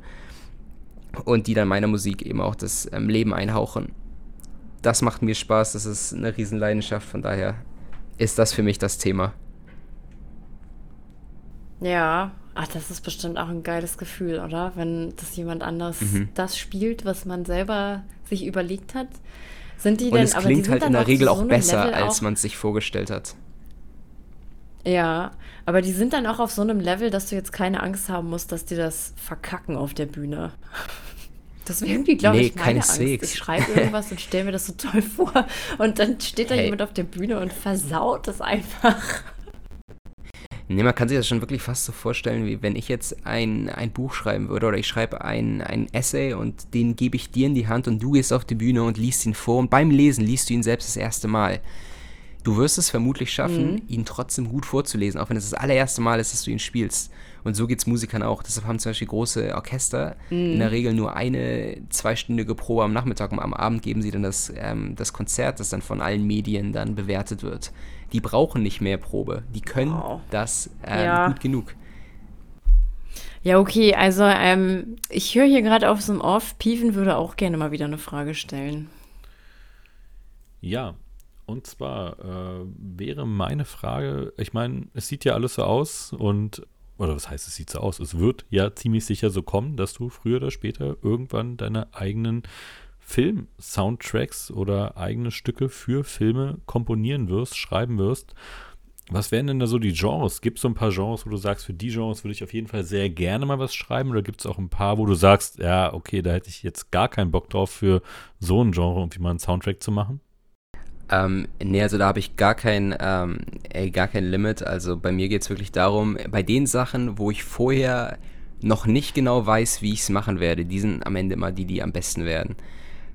und die dann meiner Musik eben auch das ähm, Leben einhauchen. Das macht mir Spaß, das ist eine Riesenleidenschaft, von daher ist das für mich das Thema. Ja, ach, das ist bestimmt auch ein geiles Gefühl, oder? Wenn das jemand anders mhm. das spielt, was man selber sich überlegt hat. Sind die Und denn, es klingt halt in der Regel auch besser, Level als man es sich vorgestellt hat. Ja, aber die sind dann auch auf so einem Level, dass du jetzt keine Angst haben musst, dass die das verkacken auf der Bühne. Das wäre irgendwie, glaube nee, ich, meine Angst. Sex. Ich schreibe irgendwas und stelle mir das so toll vor und dann steht da hey. jemand auf der Bühne und versaut das einfach. Nee, man kann sich das schon wirklich fast so vorstellen, wie wenn ich jetzt ein, ein Buch schreiben würde oder ich schreibe ein, ein Essay und den gebe ich dir in die Hand und du gehst auf die Bühne und liest ihn vor und beim Lesen liest du ihn selbst das erste Mal. Du wirst es vermutlich schaffen, mhm. ihn trotzdem gut vorzulesen, auch wenn es das allererste Mal ist, dass du ihn spielst. Und so geht es Musikern auch. Deshalb haben zum Beispiel große Orchester mhm. in der Regel nur eine zweistündige Probe am Nachmittag und am Abend geben sie dann das, ähm, das Konzert, das dann von allen Medien dann bewertet wird die brauchen nicht mehr Probe. Die können wow. das ähm, ja. gut genug. Ja, okay, also ähm, ich höre hier gerade auf so einem Off, Pieven würde auch gerne mal wieder eine Frage stellen. Ja, und zwar äh, wäre meine Frage, ich meine, es sieht ja alles so aus und oder was heißt, es sieht so aus, es wird ja ziemlich sicher so kommen, dass du früher oder später irgendwann deine eigenen Film-Soundtracks oder eigene Stücke für Filme komponieren wirst, schreiben wirst. Was wären denn da so die Genres? Gibt es so ein paar Genres, wo du sagst, für die Genres würde ich auf jeden Fall sehr gerne mal was schreiben? Oder gibt es auch ein paar, wo du sagst, ja, okay, da hätte ich jetzt gar keinen Bock drauf, für so ein Genre irgendwie mal einen Soundtrack zu machen? Ähm, nee, also da habe ich gar kein, ähm, ey, gar kein Limit. Also bei mir geht es wirklich darum, bei den Sachen, wo ich vorher noch nicht genau weiß, wie ich es machen werde, die sind am Ende immer die, die am besten werden.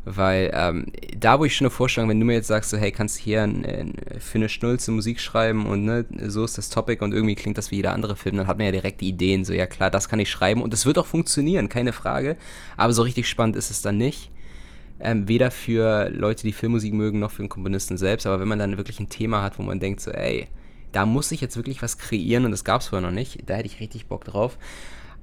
Weil ähm, da, wo ich schon eine Vorstellung, wenn du mir jetzt sagst, so, hey, kannst du hier ein, ein, für eine Schnulze Musik schreiben und ne, so ist das Topic und irgendwie klingt das wie jeder andere Film, dann hat man ja direkt Ideen, so, ja klar, das kann ich schreiben und es wird auch funktionieren, keine Frage. Aber so richtig spannend ist es dann nicht. Ähm, weder für Leute, die Filmmusik mögen, noch für den Komponisten selbst. Aber wenn man dann wirklich ein Thema hat, wo man denkt, so, ey, da muss ich jetzt wirklich was kreieren und das gab es vorher noch nicht, da hätte ich richtig Bock drauf.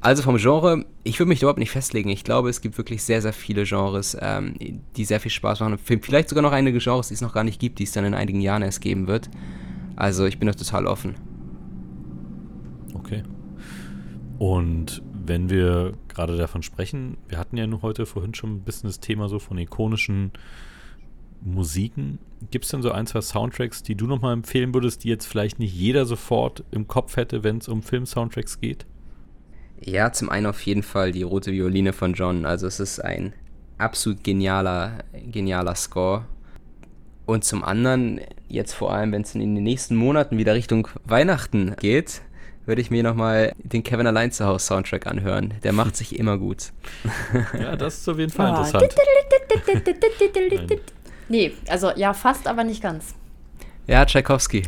Also vom Genre, ich würde mich überhaupt nicht festlegen. Ich glaube, es gibt wirklich sehr, sehr viele Genres, ähm, die sehr viel Spaß machen. Vielleicht sogar noch einige Genres, die es noch gar nicht gibt, die es dann in einigen Jahren erst geben wird. Also ich bin da total offen. Okay. Und wenn wir gerade davon sprechen, wir hatten ja nur heute vorhin schon ein bisschen das Thema so von ikonischen Musiken. Gibt es denn so ein, zwei Soundtracks, die du nochmal empfehlen würdest, die jetzt vielleicht nicht jeder sofort im Kopf hätte, wenn es um Film-Soundtracks geht? Ja, zum einen auf jeden Fall die rote Violine von John. Also es ist ein absolut genialer, genialer Score. Und zum anderen, jetzt vor allem, wenn es in den nächsten Monaten wieder Richtung Weihnachten geht, würde ich mir nochmal den Kevin Allein zu Hause Soundtrack anhören. Der macht sich immer gut. Ja, das ist auf jeden Fall oh. interessant. nee, also ja, fast, aber nicht ganz. Ja, Tchaikovsky.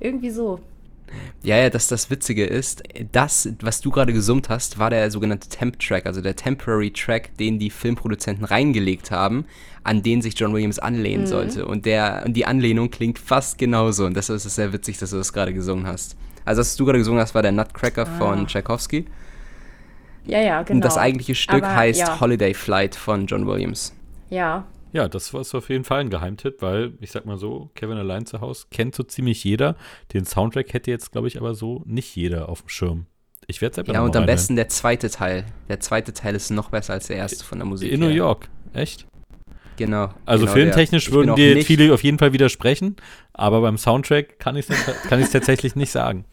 Irgendwie so. Ja, ja, dass das Witzige ist, das, was du gerade gesummt hast, war der sogenannte Temp-Track, also der Temporary Track, den die Filmproduzenten reingelegt haben, an den sich John Williams anlehnen mhm. sollte. Und, der, und die Anlehnung klingt fast genauso. Und deshalb ist es sehr witzig, dass du das gerade gesungen hast. Also, was du gerade gesungen hast, war der Nutcracker ah. von Tchaikovsky. Ja, ja, genau. Und das eigentliche Stück Aber, heißt ja. Holiday Flight von John Williams. Ja, ja, das war auf jeden Fall ein Geheimtipp, weil ich sag mal so, Kevin allein zu Hause kennt so ziemlich jeder. Den Soundtrack hätte jetzt, glaube ich, aber so nicht jeder auf dem Schirm. Ich werde es Ja, und am besten der zweite Teil. Der zweite Teil ist noch besser als der erste von der Musik. In her. New York, echt? Genau. Also genau filmtechnisch der, würden dir viele auf jeden Fall widersprechen, aber beim Soundtrack kann ich es kann tatsächlich nicht sagen.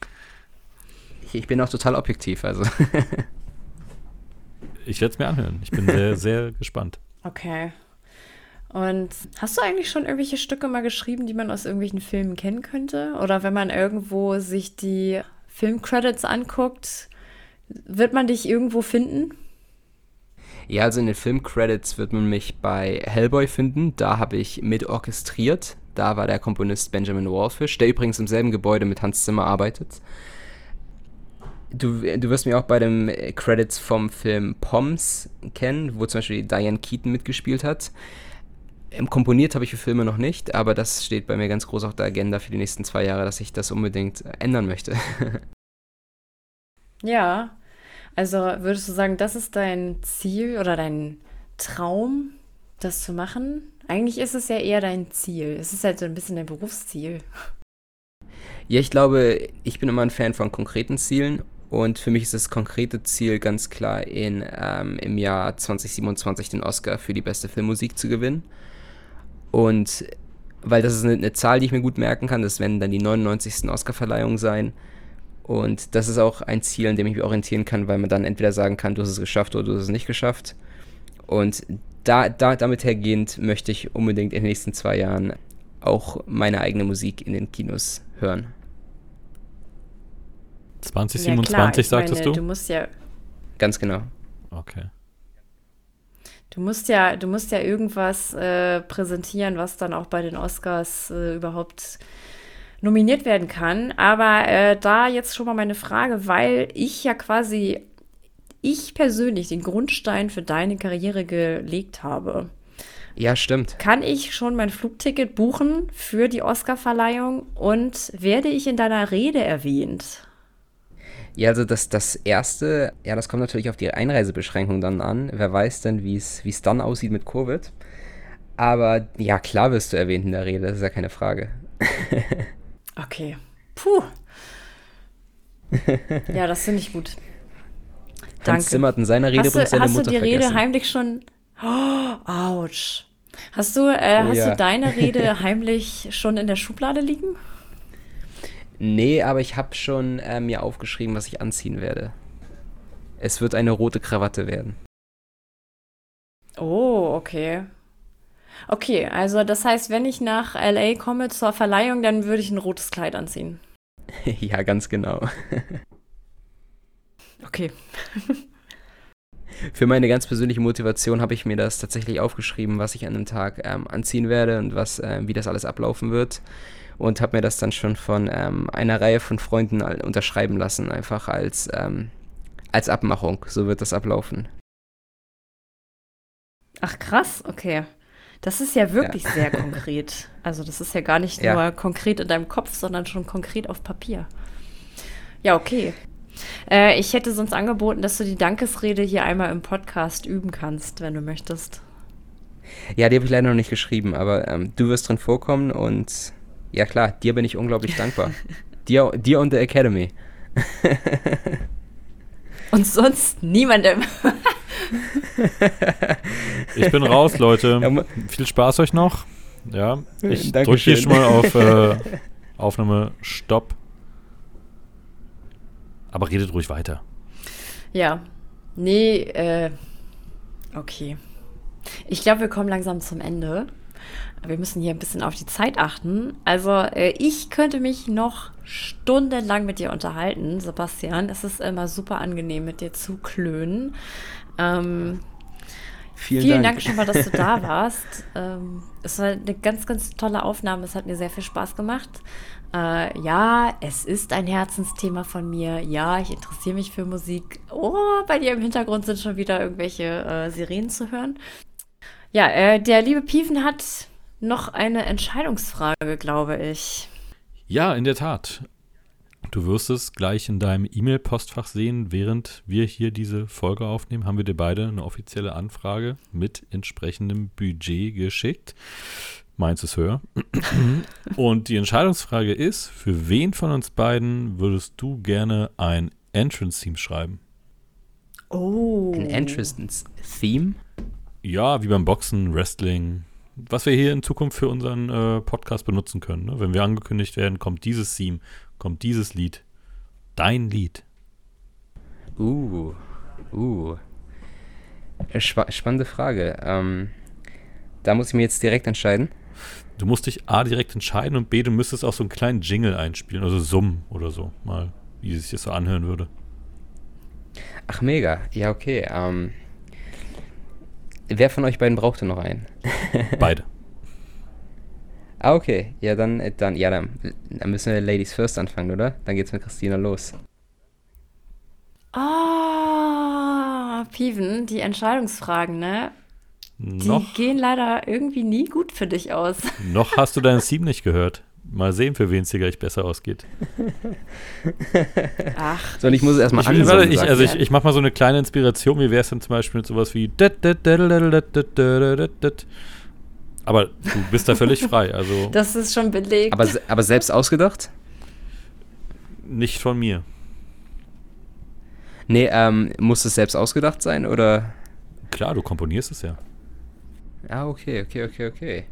Ich bin auch total objektiv, also. ich werde es mir anhören. Ich bin sehr, sehr gespannt. Okay. Und hast du eigentlich schon irgendwelche Stücke mal geschrieben, die man aus irgendwelchen Filmen kennen könnte? Oder wenn man irgendwo sich die Filmcredits anguckt, wird man dich irgendwo finden? Ja, also in den Filmcredits wird man mich bei Hellboy finden. Da habe ich mit orchestriert. Da war der Komponist Benjamin Wallfish, der übrigens im selben Gebäude mit Hans Zimmer arbeitet. Du, du wirst mich auch bei den Credits vom Film Poms kennen, wo zum Beispiel Diane Keaton mitgespielt hat. Komponiert habe ich für Filme noch nicht, aber das steht bei mir ganz groß auf der Agenda für die nächsten zwei Jahre, dass ich das unbedingt ändern möchte. ja, also würdest du sagen, das ist dein Ziel oder dein Traum, das zu machen? Eigentlich ist es ja eher dein Ziel. Es ist halt so ein bisschen dein Berufsziel. Ja, ich glaube, ich bin immer ein Fan von konkreten Zielen und für mich ist das konkrete Ziel ganz klar, in, ähm, im Jahr 2027 den Oscar für die beste Filmmusik zu gewinnen. Und weil das ist eine, eine, Zahl, die ich mir gut merken kann, das werden dann die 99. Oscar-Verleihungen sein. Und das ist auch ein Ziel, an dem ich mich orientieren kann, weil man dann entweder sagen kann, du hast es geschafft oder du hast es nicht geschafft. Und da, da, damit hergehend möchte ich unbedingt in den nächsten zwei Jahren auch meine eigene Musik in den Kinos hören. 2027 ja, klar, sagtest meine, du? Du musst ja. Ganz genau. Okay. Du musst ja, du musst ja irgendwas äh, präsentieren, was dann auch bei den Oscars äh, überhaupt nominiert werden kann. Aber äh, da jetzt schon mal meine Frage, weil ich ja quasi, ich persönlich den Grundstein für deine Karriere gelegt habe. Ja, stimmt. Kann ich schon mein Flugticket buchen für die Oscarverleihung und werde ich in deiner Rede erwähnt? Ja, also das, das erste, ja, das kommt natürlich auf die Einreisebeschränkung dann an. Wer weiß denn, wie es dann aussieht mit Covid. Aber ja, klar wirst du erwähnt in der Rede, das ist ja keine Frage. okay. Puh. ja, das finde ich gut. Danke. Hans Zimmert in seiner Rede hast du, seine hast Mutter du die vergessen. Rede heimlich schon. Oh, ouch. Hast du, äh, oh, hast ja. du deine Rede heimlich schon in der Schublade liegen? Nee, aber ich habe schon äh, mir aufgeschrieben, was ich anziehen werde. Es wird eine rote Krawatte werden. Oh, okay. Okay, also das heißt, wenn ich nach LA komme zur Verleihung, dann würde ich ein rotes Kleid anziehen. ja, ganz genau. okay. Für meine ganz persönliche Motivation habe ich mir das tatsächlich aufgeschrieben, was ich an dem Tag ähm, anziehen werde und was, äh, wie das alles ablaufen wird. Und habe mir das dann schon von ähm, einer Reihe von Freunden unterschreiben lassen, einfach als, ähm, als Abmachung. So wird das ablaufen. Ach krass, okay. Das ist ja wirklich ja. sehr konkret. Also das ist ja gar nicht ja. nur konkret in deinem Kopf, sondern schon konkret auf Papier. Ja, okay. Äh, ich hätte sonst angeboten, dass du die Dankesrede hier einmal im Podcast üben kannst, wenn du möchtest. Ja, die habe ich leider noch nicht geschrieben, aber ähm, du wirst drin vorkommen und ja klar, dir bin ich unglaublich dankbar. dir, dir und der Academy. und sonst niemandem. ich bin raus, Leute. Ja, Viel Spaß euch noch. Ja, ich drücke hier schon mal auf äh, Aufnahme Stopp. Aber redet ruhig weiter. Ja. Nee, äh, okay. Ich glaube, wir kommen langsam zum Ende. Wir müssen hier ein bisschen auf die Zeit achten. Also, äh, ich könnte mich noch stundenlang mit dir unterhalten, Sebastian. Es ist immer super angenehm, mit dir zu klönen. Ähm, vielen, vielen Dank. Dank. schon mal, dass du da warst. ähm, es war eine ganz, ganz tolle Aufnahme. Es hat mir sehr viel Spaß gemacht. Äh, ja, es ist ein Herzensthema von mir. Ja, ich interessiere mich für Musik. Oh, bei dir im Hintergrund sind schon wieder irgendwelche äh, Sirenen zu hören. Ja, äh, der liebe Pieven hat noch eine Entscheidungsfrage, glaube ich. Ja, in der Tat. Du wirst es gleich in deinem E-Mail-Postfach sehen, während wir hier diese Folge aufnehmen, haben wir dir beide eine offizielle Anfrage mit entsprechendem Budget geschickt. Meins ist höher. Und die Entscheidungsfrage ist, für wen von uns beiden würdest du gerne ein Entrance-Theme schreiben? Oh. Ein Entrance-Theme? Ja, wie beim Boxen, Wrestling. Was wir hier in Zukunft für unseren äh, Podcast benutzen können. Ne? Wenn wir angekündigt werden, kommt dieses Theme, kommt dieses Lied. Dein Lied. Uh, uh. Sp spannende Frage. Ähm, da muss ich mir jetzt direkt entscheiden. Du musst dich A direkt entscheiden und B, du müsstest auch so einen kleinen Jingle einspielen, also Summen oder so, mal, wie sich das so anhören würde. Ach, mega. Ja, okay. Ähm, wer von euch beiden braucht denn noch einen? Beide. Ah, okay. Ja, dann, äh, dann, ja, dann, dann müssen wir Ladies First anfangen, oder? Dann geht's mit Christina los. Ah, oh, Piven, die Entscheidungsfragen, ne? Noch, die gehen leider irgendwie nie gut für dich aus. Noch hast du dein Theme nicht gehört. Mal sehen, für wen es dir gleich besser ausgeht. Ach. So, und ich muss es erstmal ansehen. Ich, also ich, ich mache mal so eine kleine Inspiration. Wie wäre es denn zum Beispiel mit sowas wie aber du bist da völlig frei. Also das ist schon belegt. Aber, aber selbst ausgedacht? Nicht von mir. Nee, ähm, muss es selbst ausgedacht sein oder? Klar, du komponierst es ja. Ah, okay, okay, okay, okay.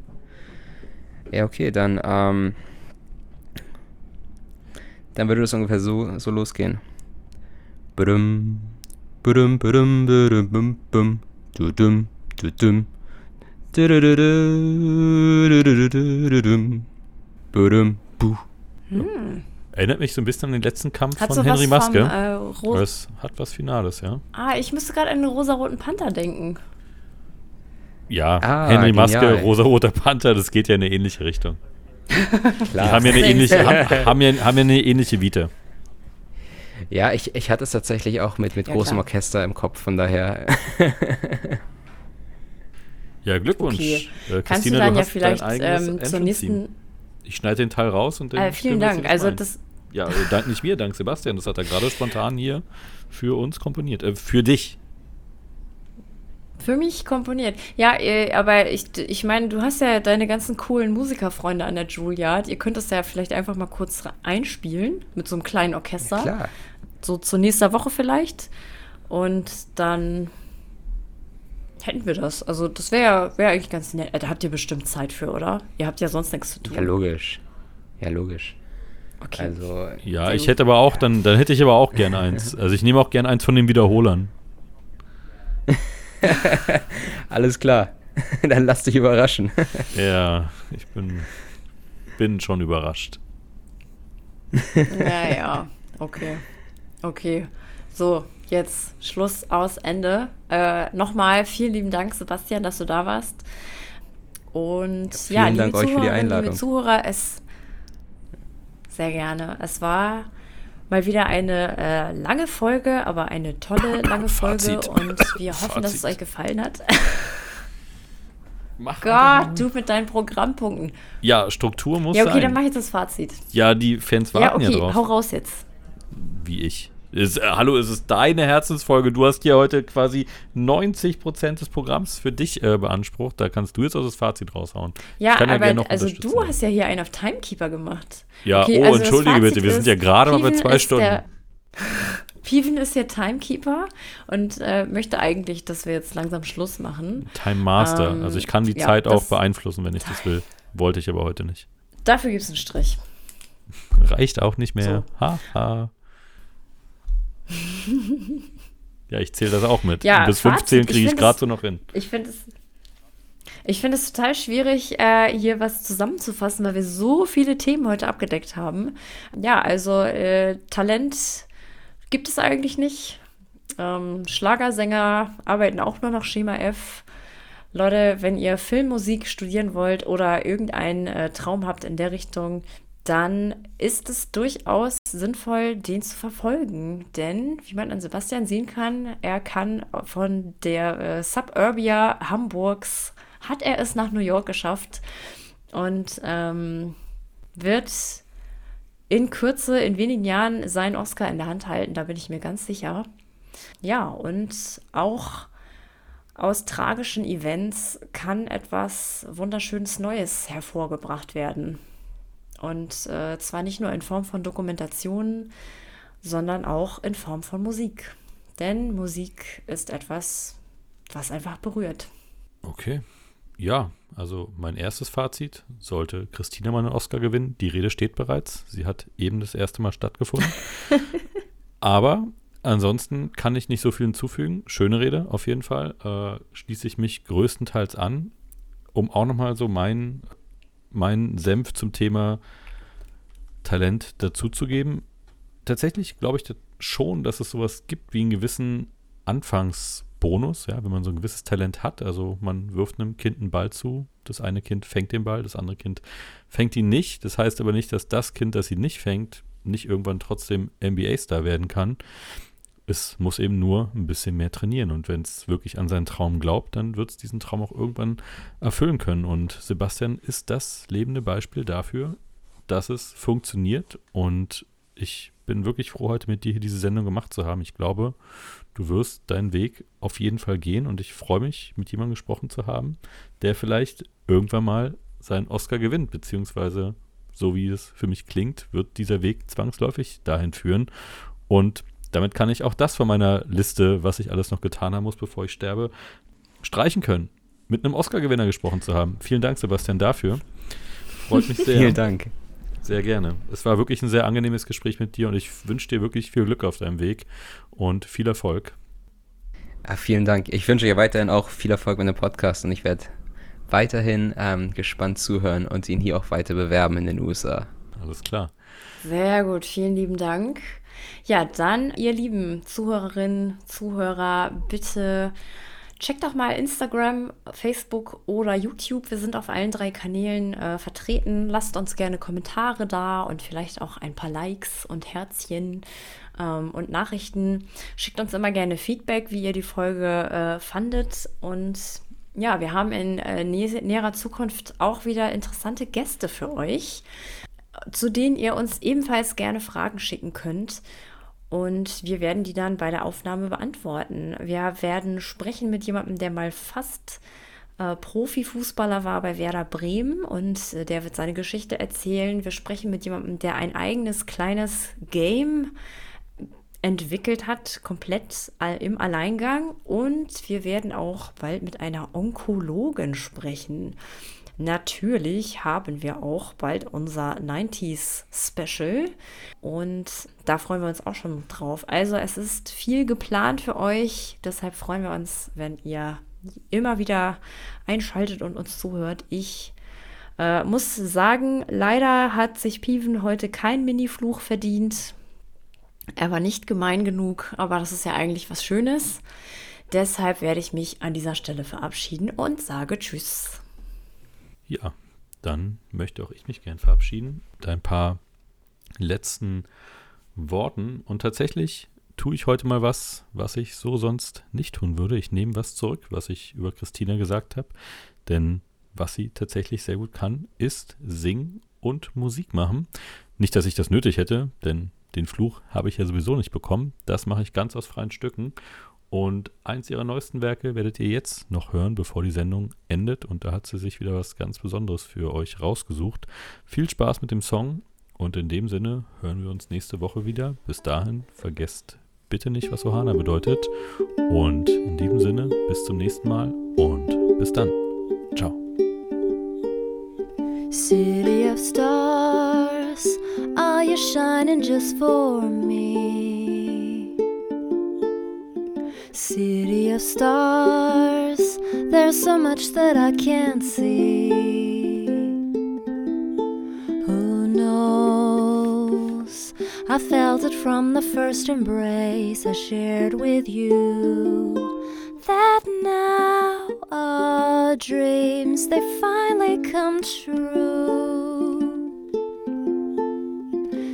Ja, okay, dann, ähm, dann würde das ungefähr so, so losgehen. Badum, badum, badum, badum, badum, badum, badum, badum, hm. Erinnert mich so ein bisschen an den letzten Kampf hat von Henry Maske. Vom, äh, hat was Finales, ja. Ah, ich müsste gerade an den rosaroten Panther denken. Ja, ah, Henry Maske, rosaroter Panther, das geht ja in eine ähnliche Richtung. Klar. Die haben ja eine ähnliche, haben, haben, ja, haben ja eine ähnliche Vita. Ja, ich, ich hatte es tatsächlich auch mit, mit ja, großem klar. Orchester im Kopf, von daher. Ja, Glückwunsch. Okay. Äh, Kannst du dann du ja vielleicht ähm, zur nächsten. Ich schneide den Teil raus und den. Äh, vielen Dank. Also das. Ja, äh, dank nicht mir, dank Sebastian. Das hat er gerade spontan hier für uns komponiert. Äh, für dich. Für mich komponiert. Ja, äh, aber ich, ich meine, du hast ja deine ganzen coolen Musikerfreunde an der Juilliard. Ihr könnt das ja vielleicht einfach mal kurz einspielen mit so einem kleinen Orchester. Ja, klar. So zur nächsten Woche vielleicht. Und dann hätten wir das. Also das wäre wär eigentlich ganz nett. Da habt ihr bestimmt Zeit für, oder? Ihr habt ja sonst nichts zu tun. Ja, logisch. Ja, logisch. Okay. Also, ja, ich hätte aber auch, dann, dann hätte ich aber auch gern eins. Also ich nehme auch gern eins von den Wiederholern. Alles klar. Dann lass dich überraschen. ja, ich bin, bin schon überrascht. Ja, ja. Okay. Okay. So, jetzt Schluss aus Ende. Äh, Nochmal vielen lieben Dank, Sebastian, dass du da warst. Und ja, vielen ja, Dank euch für die Einladung. liebe Zuhörer, es sehr gerne. Es war mal wieder eine äh, lange Folge, aber eine tolle lange Folge und wir hoffen, Fazit. dass es euch gefallen hat. Mach Gott, du mit deinen Programmpunkten. Ja, Struktur muss sein. Ja, okay, sein. dann mache ich jetzt das Fazit. Ja, die Fans warten ja, okay, ja drauf. hau raus jetzt. Wie ich. Ist, äh, hallo, es ist deine Herzensfolge. Du hast ja heute quasi 90% des Programms für dich äh, beansprucht. Da kannst du jetzt auch das Fazit raushauen. Ja, aber ja also du hast ja hier einen auf Timekeeper gemacht. Ja, okay, oh, also entschuldige bitte, wir sind ja gerade mal bei zwei Stunden. Piven ist ja Timekeeper und äh, möchte eigentlich, dass wir jetzt langsam Schluss machen. Time Master. Ähm, also ich kann die ja, Zeit auch beeinflussen, wenn ich das will. Wollte ich aber heute nicht. Dafür gibt es einen Strich. Reicht auch nicht mehr. Haha. So. Ha. Ja, ich zähle das auch mit. Ja, bis 15 kriege ich, ich gerade so noch hin. Ich finde es. Ich finde es total schwierig, äh, hier was zusammenzufassen, weil wir so viele Themen heute abgedeckt haben. Ja, also äh, Talent gibt es eigentlich nicht. Ähm, Schlagersänger arbeiten auch nur nach Schema F. Leute, wenn ihr Filmmusik studieren wollt oder irgendeinen äh, Traum habt in der Richtung, dann ist es durchaus sinnvoll, den zu verfolgen. Denn, wie man an Sebastian sehen kann, er kann von der äh, Suburbia Hamburgs, hat er es nach New York geschafft und ähm, wird in Kürze, in wenigen Jahren seinen Oscar in der Hand halten, da bin ich mir ganz sicher. Ja, und auch aus tragischen Events kann etwas Wunderschönes Neues hervorgebracht werden. Und äh, zwar nicht nur in Form von Dokumentationen, sondern auch in Form von Musik. Denn Musik ist etwas, was einfach berührt. Okay. Ja, also mein erstes Fazit, sollte Christina mal einen Oscar gewinnen, die Rede steht bereits. Sie hat eben das erste Mal stattgefunden. Aber ansonsten kann ich nicht so viel hinzufügen. Schöne Rede auf jeden Fall. Äh, schließe ich mich größtenteils an, um auch nochmal so meinen meinen Senf zum Thema Talent dazuzugeben. Tatsächlich glaube ich schon, dass es sowas gibt wie einen gewissen Anfangsbonus, ja, wenn man so ein gewisses Talent hat. Also man wirft einem Kind einen Ball zu, das eine Kind fängt den Ball, das andere Kind fängt ihn nicht. Das heißt aber nicht, dass das Kind, das ihn nicht fängt, nicht irgendwann trotzdem NBA-Star werden kann. Es muss eben nur ein bisschen mehr trainieren. Und wenn es wirklich an seinen Traum glaubt, dann wird es diesen Traum auch irgendwann erfüllen können. Und Sebastian ist das lebende Beispiel dafür, dass es funktioniert. Und ich bin wirklich froh, heute mit dir hier diese Sendung gemacht zu haben. Ich glaube, du wirst deinen Weg auf jeden Fall gehen. Und ich freue mich, mit jemandem gesprochen zu haben, der vielleicht irgendwann mal seinen Oscar gewinnt, beziehungsweise so wie es für mich klingt, wird dieser Weg zwangsläufig dahin führen. Und damit kann ich auch das von meiner Liste, was ich alles noch getan haben muss, bevor ich sterbe, streichen können. Mit einem Oscar-Gewinner gesprochen zu haben. Vielen Dank, Sebastian, dafür. Freut mich sehr. Vielen Dank. Sehr gerne. Es war wirklich ein sehr angenehmes Gespräch mit dir und ich wünsche dir wirklich viel Glück auf deinem Weg und viel Erfolg. Ja, vielen Dank. Ich wünsche dir weiterhin auch viel Erfolg mit dem Podcast und ich werde weiterhin ähm, gespannt zuhören und ihn hier auch weiter bewerben in den USA. Alles klar. Sehr gut, vielen lieben Dank. Ja, dann, ihr lieben Zuhörerinnen, Zuhörer, bitte checkt doch mal Instagram, Facebook oder YouTube. Wir sind auf allen drei Kanälen äh, vertreten. Lasst uns gerne Kommentare da und vielleicht auch ein paar Likes und Herzchen ähm, und Nachrichten. Schickt uns immer gerne Feedback, wie ihr die Folge äh, fandet. Und ja, wir haben in äh, nä näherer Zukunft auch wieder interessante Gäste für euch zu denen ihr uns ebenfalls gerne Fragen schicken könnt. Und wir werden die dann bei der Aufnahme beantworten. Wir werden sprechen mit jemandem, der mal fast äh, Profifußballer war bei Werder Bremen und äh, der wird seine Geschichte erzählen. Wir sprechen mit jemandem, der ein eigenes kleines Game entwickelt hat, komplett im Alleingang. Und wir werden auch bald mit einer Onkologin sprechen. Natürlich haben wir auch bald unser 90s Special und da freuen wir uns auch schon drauf. Also es ist viel geplant für euch, deshalb freuen wir uns, wenn ihr immer wieder einschaltet und uns zuhört. Ich äh, muss sagen, leider hat sich Piven heute kein Mini-Fluch verdient. Er war nicht gemein genug, aber das ist ja eigentlich was Schönes. Deshalb werde ich mich an dieser Stelle verabschieden und sage Tschüss. Ja, dann möchte auch ich mich gern verabschieden mit ein paar letzten Worten. Und tatsächlich tue ich heute mal was, was ich so sonst nicht tun würde. Ich nehme was zurück, was ich über Christina gesagt habe. Denn was sie tatsächlich sehr gut kann, ist singen und Musik machen. Nicht, dass ich das nötig hätte, denn den Fluch habe ich ja sowieso nicht bekommen. Das mache ich ganz aus freien Stücken. Und eins ihrer neuesten Werke werdet ihr jetzt noch hören, bevor die Sendung endet. Und da hat sie sich wieder was ganz Besonderes für euch rausgesucht. Viel Spaß mit dem Song. Und in dem Sinne hören wir uns nächste Woche wieder. Bis dahin, vergesst bitte nicht, was Ohana bedeutet. Und in diesem Sinne, bis zum nächsten Mal und bis dann. Ciao. City of stars, are you shining just for me? City of stars, there's so much that I can't see. Who knows? I felt it from the first embrace I shared with you. That now our dreams they finally come true.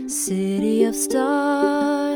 City of stars,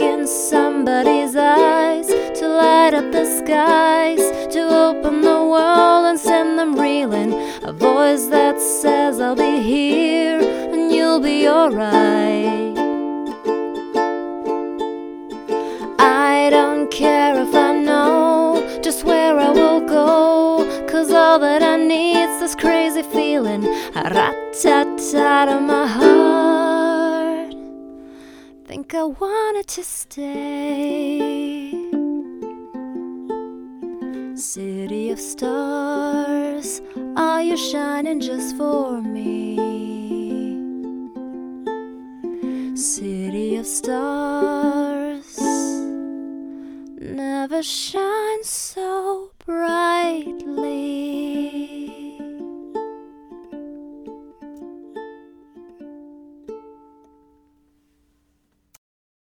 in somebody's eyes, to light up the skies, to open the world and send them reeling. A voice that says, I'll be here and you'll be alright. I don't care if I know just where I will go, cause all that I need's this crazy feeling, a rat tat tat in my heart think I wanted to stay. City of stars, are you shining just for me? City of stars, never shine so brightly.